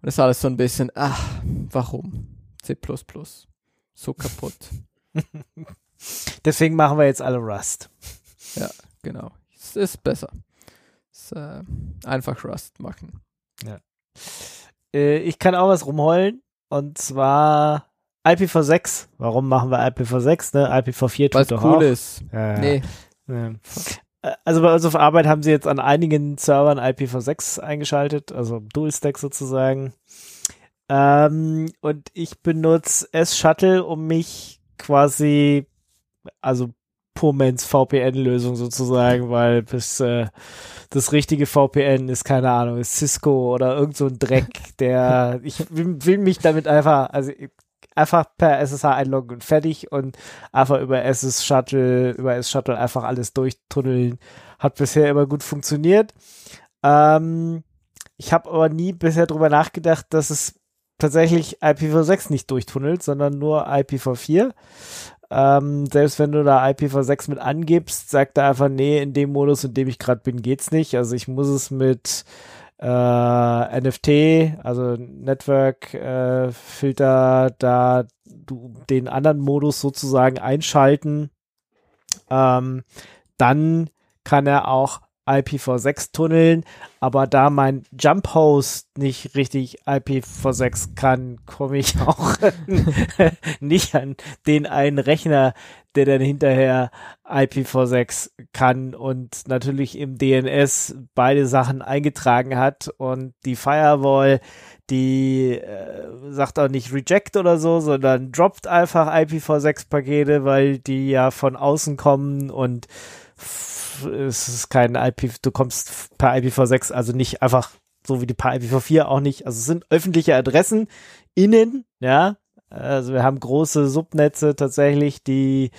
Und das ist alles so ein bisschen, ach, warum? C++. So kaputt. <laughs> Deswegen machen wir jetzt alle Rust. Ja, genau. Es ist besser. Es, äh, einfach Rust machen. Äh, ich kann auch was rumheulen. Und zwar IPv6. Warum machen wir IPv6? Ne? IPv4 Weil tut es doch cool auch. ist. Ja, Nee, ja. Also bei uns auf Arbeit haben sie jetzt an einigen Servern IPv6 eingeschaltet, also Dual-Stack sozusagen. Ähm, und ich benutze S-Shuttle, um mich quasi, also Purmans VPN-Lösung sozusagen, weil bis äh, das richtige VPN ist, keine Ahnung, ist Cisco oder irgend so ein Dreck, der, ich will, will mich damit einfach, also einfach per SSH einloggen und fertig und einfach über SS Shuttle, über S Shuttle einfach alles durchtunneln. Hat bisher immer gut funktioniert. Ähm, ich habe aber nie bisher drüber nachgedacht, dass es tatsächlich IPv6 nicht durchtunnelt, sondern nur IPv4. Ähm, selbst wenn du da IPv6 mit angibst, sagt er einfach, nee, in dem Modus, in dem ich gerade bin, geht's nicht. Also ich muss es mit äh, NFT, also Network äh, Filter, da du den anderen Modus sozusagen einschalten. Ähm, dann kann er auch IPv6 tunneln, aber da mein Jump Host nicht richtig IPv6 kann, komme ich <laughs> auch nicht an den einen Rechner, der dann hinterher IPv6 kann und natürlich im DNS beide Sachen eingetragen hat und die Firewall, die äh, sagt auch nicht reject oder so, sondern droppt einfach IPv6 Pakete, weil die ja von außen kommen und es ist kein IP, du kommst per IPv6, also nicht einfach so wie die per IPv4 auch nicht. Also es sind öffentliche Adressen innen, ja. Also wir haben große Subnetze tatsächlich, die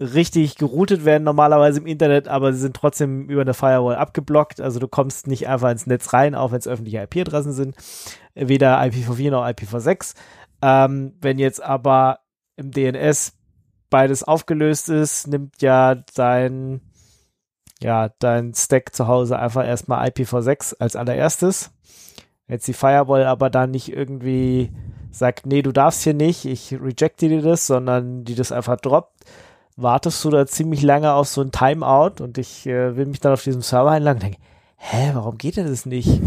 richtig geroutet werden normalerweise im Internet, aber sie sind trotzdem über eine Firewall abgeblockt. Also du kommst nicht einfach ins Netz rein, auch wenn es öffentliche IP-Adressen sind. Weder IPv4 noch IPv6. Ähm, wenn jetzt aber im DNS beides aufgelöst ist, nimmt ja dein ja, dein Stack zu Hause einfach erstmal IPv6 als allererstes. Jetzt die Firewall aber dann nicht irgendwie sagt, nee, du darfst hier nicht, ich rejecte dir das, sondern die das einfach droppt, wartest du da ziemlich lange auf so ein Timeout und ich äh, will mich dann auf diesem Server einloggen und denke, hä, warum geht denn das nicht?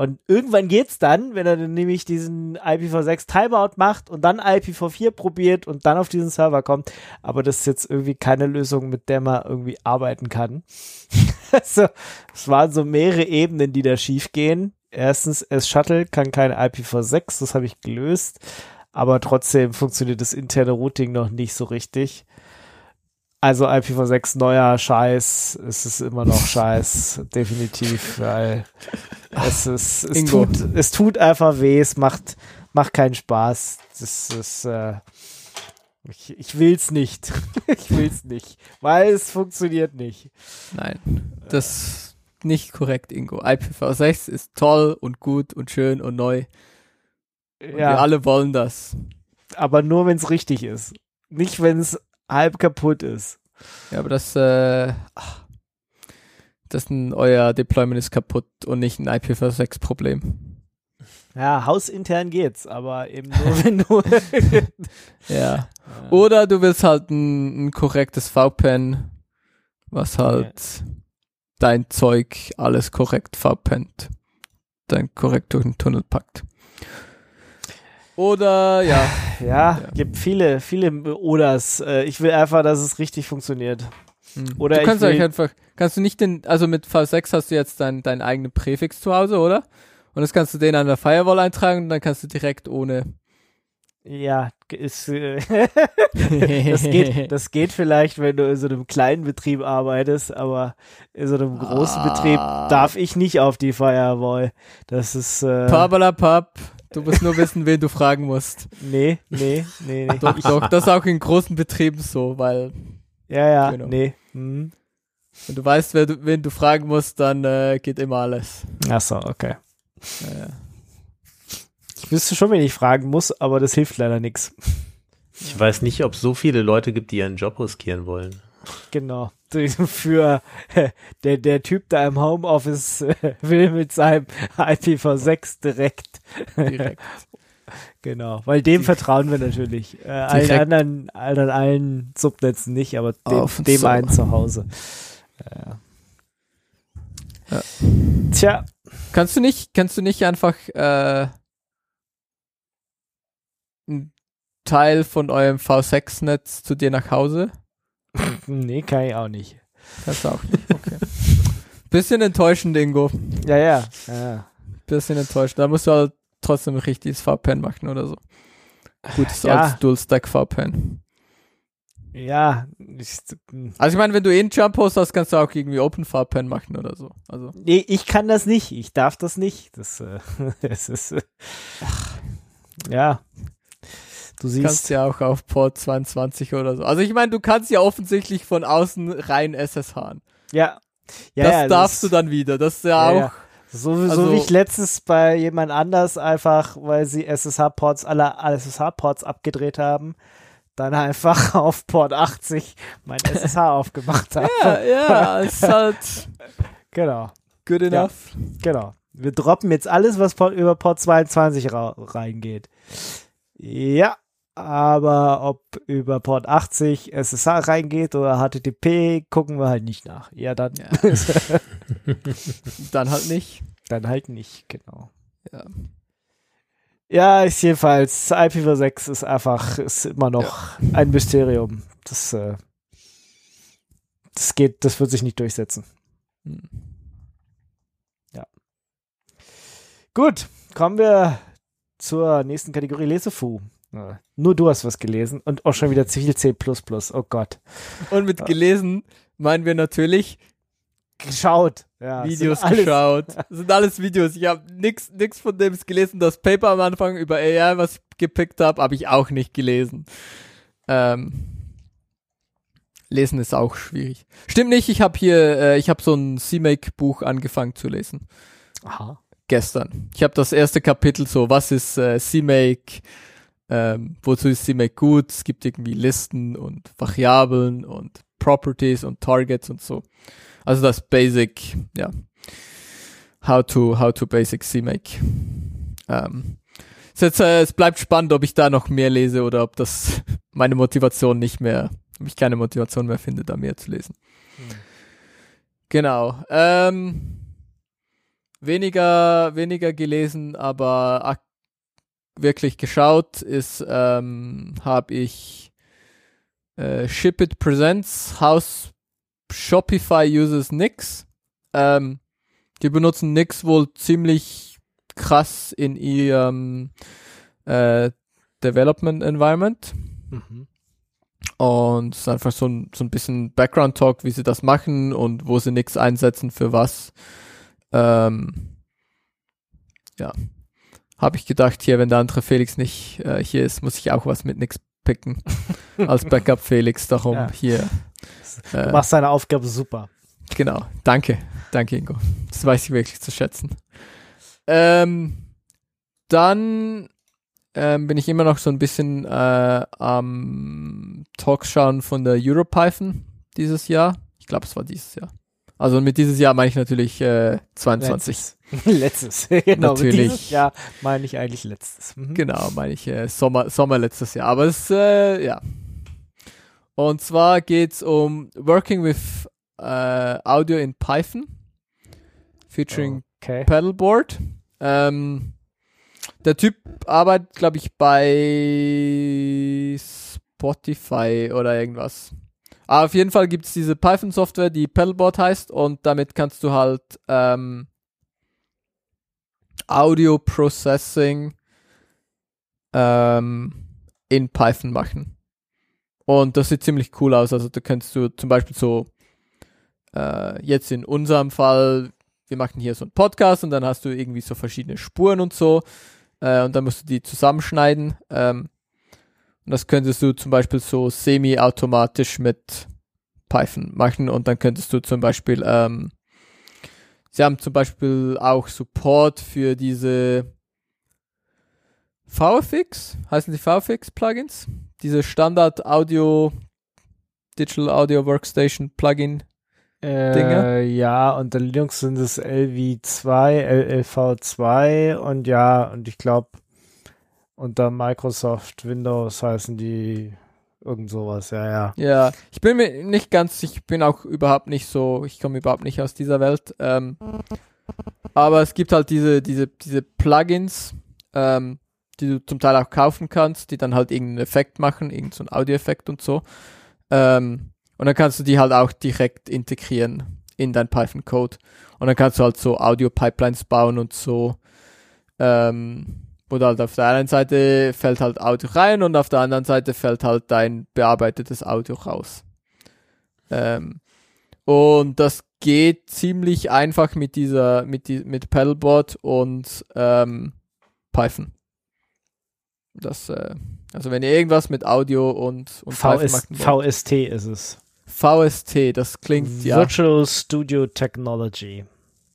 Und irgendwann geht's dann, wenn er dann nämlich diesen IPv6 Timeout macht und dann IPv4 probiert und dann auf diesen Server kommt. Aber das ist jetzt irgendwie keine Lösung, mit der man irgendwie arbeiten kann. <laughs> also, es waren so mehrere Ebenen, die da schief gehen. Erstens, S-Shuttle kann kein IPv6, das habe ich gelöst. Aber trotzdem funktioniert das interne Routing noch nicht so richtig. Also IPv6 neuer Scheiß, es ist immer noch Scheiß, <laughs> definitiv, weil es ist, es Ingo. tut, es tut einfach weh, es macht, macht keinen Spaß. Das ist, äh, ich, ich will's nicht. <laughs> ich will's nicht, weil es funktioniert nicht. nein. Das ist nicht korrekt, Ingo. IPv6 ist toll und gut und schön und neu. Und Ja, wir alle wollen das. aber nur wenn es richtig ist. Nicht, wenn es halb kaputt ist. Ja, aber das, äh, ach, das ist ein, euer Deployment ist kaputt und nicht ein IPv6-Problem. Ja, hausintern geht's, aber eben nur, <laughs> wenn du. <laughs> Ja. Oder du willst halt ein, ein korrektes VPN, was halt dein Zeug alles korrekt verpennt, dein korrekt durch den Tunnel packt. Oder ja. Ja, gibt viele, viele Oders. Äh, Ich will einfach, dass es richtig funktioniert. Hm. Oder du ich kannst euch einfach, kannst du nicht den, also mit V6 hast du jetzt dein, dein eigenen Präfix zu Hause, oder? Und das kannst du den an der Firewall eintragen und dann kannst du direkt ohne. Ja, ist, äh, <laughs> das, geht, das geht vielleicht, wenn du in so einem kleinen Betrieb arbeitest, aber in so einem großen Ah. Betrieb darf ich nicht auf die Firewall. Das ist, äh, Pabalapap. Du musst nur wissen, wen du fragen musst. nee, nee, nee, nee. Doch, doch, das ist auch in großen Betrieben so, weil Ja, ja, Genau. nee. Hm. wenn du weißt, wer du, wen du fragen musst, dann äh, geht immer alles. Ach so, okay. Ja, ja. Ich wüsste schon, wen ich fragen muss, aber das hilft leider nichts. Ich weiß nicht, ob es so viele Leute gibt, die ihren Job riskieren wollen. Genau. <laughs> Für <laughs> der, der Typ da im Homeoffice äh, <laughs> will mit seinem IPv6 direkt. Direkt. Genau. Weil dem vertrauen wir natürlich. Äh, allen Direkt. anderen, allen, Subnetzen nicht, aber dem, dem Server. einen zu Hause. Ja. Ja. Tja, Kannst du nicht, kannst du nicht einfach äh, einen Teil von eurem V6-Netz zu dir nach Hause? Nee, kann ich auch nicht. Kannst du auch nicht, okay. Bisschen enttäuschend, Ingo. Ja, ja. ja. Bisschen enttäuschend. Da musst du halt trotzdem ein richtiges VPN machen oder so. Gutes Ja. als Dual-Stack VPN. Ja, ich, Also ich meine, wenn du eh einen Jump-Host hast, kannst du auch irgendwie Open VPN machen oder so. Also nee, ich kann das nicht. Ich darf das nicht. Das, äh, <laughs> es ist, äh, ja. Du kannst siehst, ja auch auf Port 22 oder so. Also ich meine, du kannst ja offensichtlich von außen rein SSH. ja. Ja, das ja, darfst ist- du dann wieder. Das ist ja, Ja, auch. ja. So, so Also- wie ich letztens bei jemand anders einfach, weil sie SSH-Ports, alle SSH-Ports abgedreht haben, dann einfach <laughs> auf Port 80 mein SSH <laughs> aufgemacht habe. Ja, ja, es ist halt <laughs> Genau, good Ja. enough. genau. Wir droppen jetzt alles, was über Port 22 ra reingeht. Ja, aber ob über Port 80 SSH reingeht oder HTTP, gucken wir halt nicht nach. Ja, dann, Ja. <laughs> Dann halt nicht. dann halt nicht, genau. Ja. Ja, ist jedenfalls, IPv6 ist einfach, ist immer noch ein Mysterium. Das, äh, das geht, das wird sich nicht durchsetzen. Hm. Gut, kommen wir zur nächsten Kategorie Lesefu. Nur du hast was gelesen und auch schon wieder viel C++. Oh Gott. Und mit gelesen meinen wir natürlich Geschaut. Ja, Videos sind geschaut. Das sind alles Videos. Ich habe nix, nix von dem gelesen. Das Paper am Anfang über AI, was ich gepickt habe, habe ich auch nicht gelesen. Ähm, lesen ist auch schwierig. Stimmt nicht, ich habe hier, äh, ich habe so ein CMake-Buch angefangen zu lesen. Aha. Gestern. Ich habe das erste Kapitel so, was ist äh, CMake, ähm, wozu ist CMake gut? Es gibt irgendwie Listen und Variablen und Properties und Targets und so. Also das Basic, ja. How to, how to basic CMake. Ähm, jetzt, äh, es bleibt spannend, ob ich da noch mehr lese oder ob das <laughs> meine Motivation nicht mehr, ob ich keine Motivation mehr finde, da mehr zu lesen. Genau. Ähm, weniger, weniger gelesen, aber wirklich geschaut ist, ähm, habe ich äh, Ship It Presents House Shopify uses Nix. Ähm, die benutzen Nix wohl ziemlich krass in ihrem äh, Development Environment. Mhm. Und es ist einfach so ein, so ein bisschen Background-Talk, wie sie das machen und wo sie nichts einsetzen für was. Ähm, ja. Habe ich gedacht, hier, wenn der andere Felix nicht äh, hier ist, muss ich auch was mit nix picken. <laughs> Als Backup Felix, darum Ja. hier. Du Äh, machst deine Aufgabe super. Genau. Danke. Danke, Ingo. Das weiß ich wirklich zu schätzen. Ähm, dann ähm, bin ich immer noch so ein bisschen äh, am Talk schauen von der EuroPython dieses Jahr. Ich glaube, es war dieses Jahr. Also mit dieses Jahr meine ich natürlich äh, 22. Letztes. <laughs> letztes. <laughs> genau. Natürlich. Dieses Jahr meine ich eigentlich letztes. Mhm. Genau, meine ich äh, Sommer, Sommer letztes Jahr. Aber es, äh, ja. Und zwar geht's um Working with äh, Audio in Python featuring Okay. Paddleboard. Ähm, der Typ arbeitet, glaube ich, bei Spotify oder irgendwas. Aber auf jeden Fall gibt es diese Python-Software, die Paddleboard heißt und damit kannst du halt ähm, Audio Processing ähm, in Python machen. Und das sieht ziemlich cool aus. Also da kannst du zum Beispiel so äh, jetzt in unserem Fall, wir machen hier so einen Podcast und dann hast du irgendwie so verschiedene Spuren und so äh, und dann musst du die zusammenschneiden. Ähm, das könntest du zum Beispiel so semi-automatisch mit Python machen und dann könntest du zum Beispiel, ähm, sie haben zum Beispiel auch Support für diese VFX, heißen die VFX Plugins? Diese Standard Audio, Digital Audio Workstation Plugin. Äh, Dinge? Ja, unter Linux sind es LV2, LLV2 und ja, und ich glaube, unter Microsoft Windows heißen die irgend sowas, ja, ja. Ja, ich bin mir nicht ganz, ich bin auch überhaupt nicht so, ich komme überhaupt nicht aus dieser Welt. Ähm, aber es gibt halt diese, diese, diese Plugins, ähm, die du zum Teil auch kaufen kannst, die dann halt irgendeinen Effekt machen, irgendeinen so Audioeffekt und so. Ähm, und dann kannst du die halt auch direkt integrieren in dein Python-Code. Und dann kannst du halt so Audio-Pipelines bauen und so. Ähm, du halt auf der einen Seite fällt halt Audio rein und auf der anderen Seite fällt halt dein bearbeitetes Audio raus. Ähm, und das geht ziemlich einfach mit dieser, mit, die, mit Paddleboard und ähm, Python. Das, äh, also wenn ihr irgendwas mit Audio und, und Python VS. VST ist es. VST, das klingt ja. Virtual Studio Technology.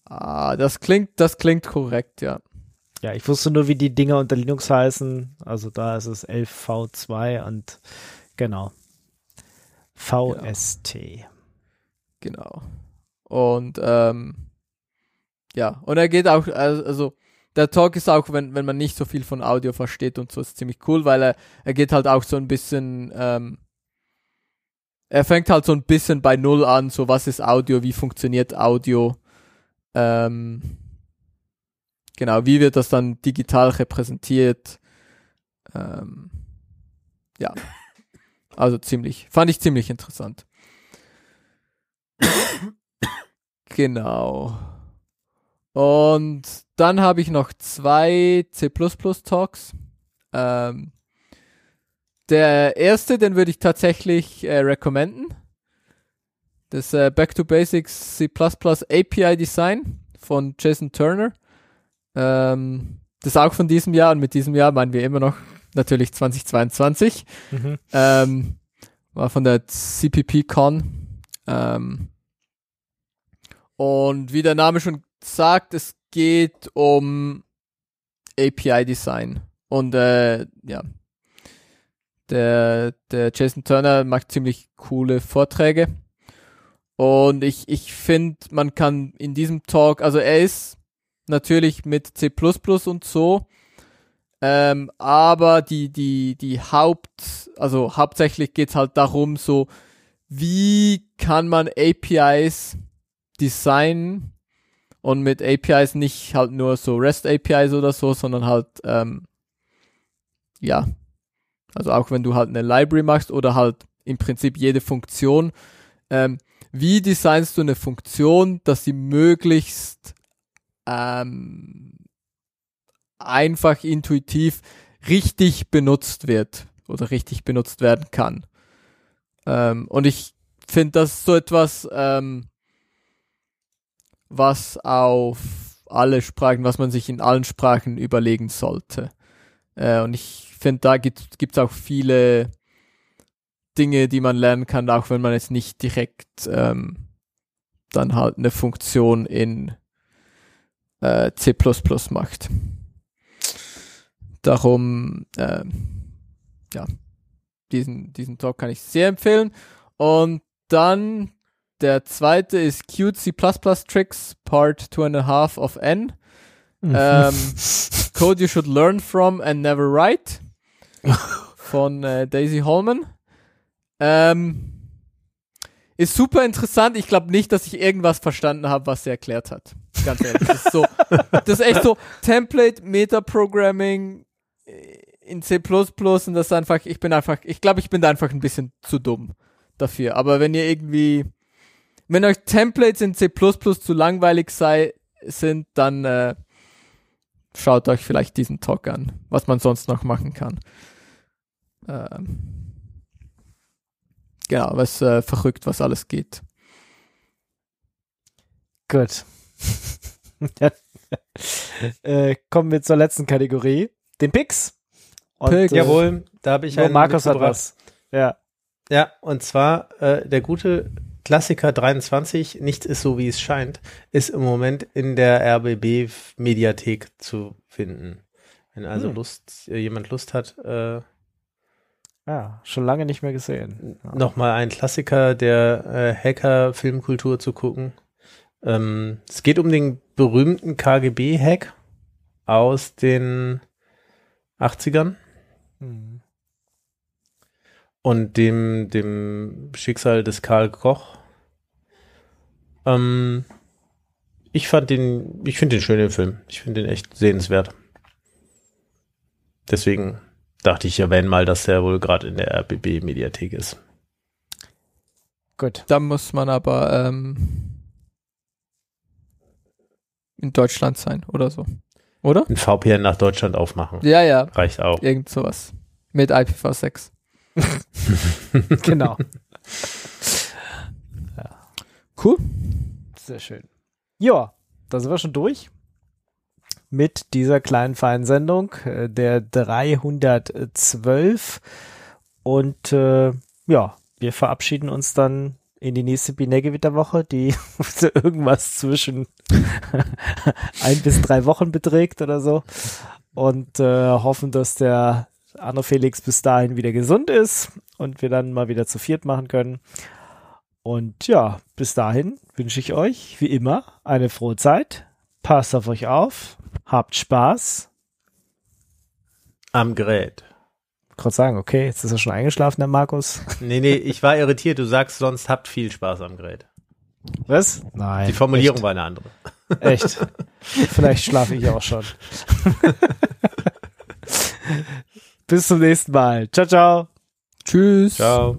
Ah, das klingt, das klingt korrekt, ja. Ja, ich wusste nur, wie die Dinger unter Linux heißen. Also da ist es 11V2 und genau. VST. Genau. Und ähm, ja, und er geht auch, also der Talk ist auch, wenn, wenn man nicht so viel von Audio versteht und so, ist ziemlich cool, weil er, er geht halt auch so ein bisschen, ähm, er fängt halt so ein bisschen bei Null an, so was ist Audio, wie funktioniert Audio, ähm, genau, wie wird das dann digital repräsentiert, ähm, ja, also ziemlich, fand ich ziemlich interessant. genau. Und dann habe ich noch zwei C++ Talks. Ähm, der erste, den würde ich tatsächlich äh, recommenden. Das äh, Back to Basics C++ API Design von Jason Turner. Ähm, das ist auch von diesem Jahr und mit diesem Jahr meinen wir immer noch natürlich 2022. Mhm. Ähm, war von der CPP-Con. Ähm, und wie der Name schon sagt, es geht um API-Design. Und äh, ja, der, der Jason Turner macht ziemlich coole Vorträge. Und ich, ich finde, man kann in diesem Talk, also er ist natürlich mit C++ und so, ähm, aber die, die, die Haupt, also hauptsächlich geht's halt darum, so, wie kann man APIs designen und mit APIs nicht halt nur so REST APIs oder so, sondern halt, ähm, ja, also auch wenn du halt eine Library machst oder halt im Prinzip jede Funktion, ähm, wie designst du eine Funktion, dass sie möglichst ähm, einfach intuitiv richtig benutzt wird oder richtig benutzt werden kann. Ähm, und ich finde das so etwas, ähm, was auf alle Sprachen, was man sich in allen Sprachen überlegen sollte. Äh, und ich finde, da gibt es auch viele Dinge, die man lernen kann, auch wenn man jetzt nicht direkt ähm, dann halt eine Funktion in äh, C++ macht. Darum, äh, ja, diesen, diesen Talk kann ich sehr empfehlen. Und dann der zweite ist Cute C++ Tricks Part 2.5 of N. Ähm, <laughs> Code you should learn from and never write <laughs> von äh, Daisy Holman. Ähm, ist super interessant. Ich glaube nicht, dass ich irgendwas verstanden habe, was er erklärt hat. Ganz ehrlich. Das ist so, das ist echt so Template, Metaprogramming in C++ und das ist einfach, ich bin einfach, ich glaube, ich bin da einfach ein bisschen zu dumm dafür. Aber wenn ihr irgendwie, wenn euch Templates in C++ zu langweilig sei, sind, dann äh, schaut euch vielleicht diesen Talk an, was man sonst noch machen kann. Ähm, genau, was äh, verrückt, was alles geht. Gut. <laughs> äh, kommen wir zur letzten Kategorie, den Picks. Und, Picks. Äh, Jawohl, da habe ich einen Markus hat was. Ja. Ja, und zwar äh, der gute Klassiker 23, nichts ist so wie es scheint, ist im Moment in der RBB Mediathek zu finden. Wenn also hm. Lust, äh, jemand Lust hat, äh, ja, schon lange nicht mehr gesehen. Ja. Nochmal ein Klassiker der äh, Hacker-Filmkultur zu gucken. Ähm, es geht um den berühmten KGB-Hack aus den 80ern. Hm und dem, dem Schicksal des Karl Koch. Ähm, ich fand den, ich finde den schön, den Film. Ich finde den echt sehenswert. Deswegen dachte ich, erwähne mal, dass der wohl gerade in der RBB-Mediathek ist. Gut. Da muss man aber ähm, in Deutschland sein oder so. Oder? Ein VPN nach Deutschland aufmachen. Ja, ja. Reicht auch. Irgend sowas. Mit IPv6. <laughs> genau. ja. Cool. Sehr schön. Ja, da sind wir schon durch mit dieser kleinen feinen Sendung, äh, der 312. Und äh, ja, wir verabschieden uns dann in die nächste Binärgewitterwoche, die <laughs> irgendwas zwischen <laughs> ein bis drei Wochen beträgt oder so. Und äh, hoffen, dass der Arno Felix bis dahin wieder gesund ist und wir dann mal wieder zu viert machen können. Und ja, bis dahin wünsche ich euch wie immer eine frohe Zeit. Passt auf euch auf, habt Spaß. Am Gerät. Ich gerade sagen, okay, jetzt ist er schon eingeschlafen, der Markus. <laughs> Nee, nee, ich war irritiert. Du sagst sonst habt viel Spaß am Gerät. Was? Nein. Die Formulierung echt? war eine andere. <laughs> Echt? Vielleicht schlafe ich auch schon. <laughs> Bis zum nächsten Mal. Ciao, ciao. Tschüss. Ciao.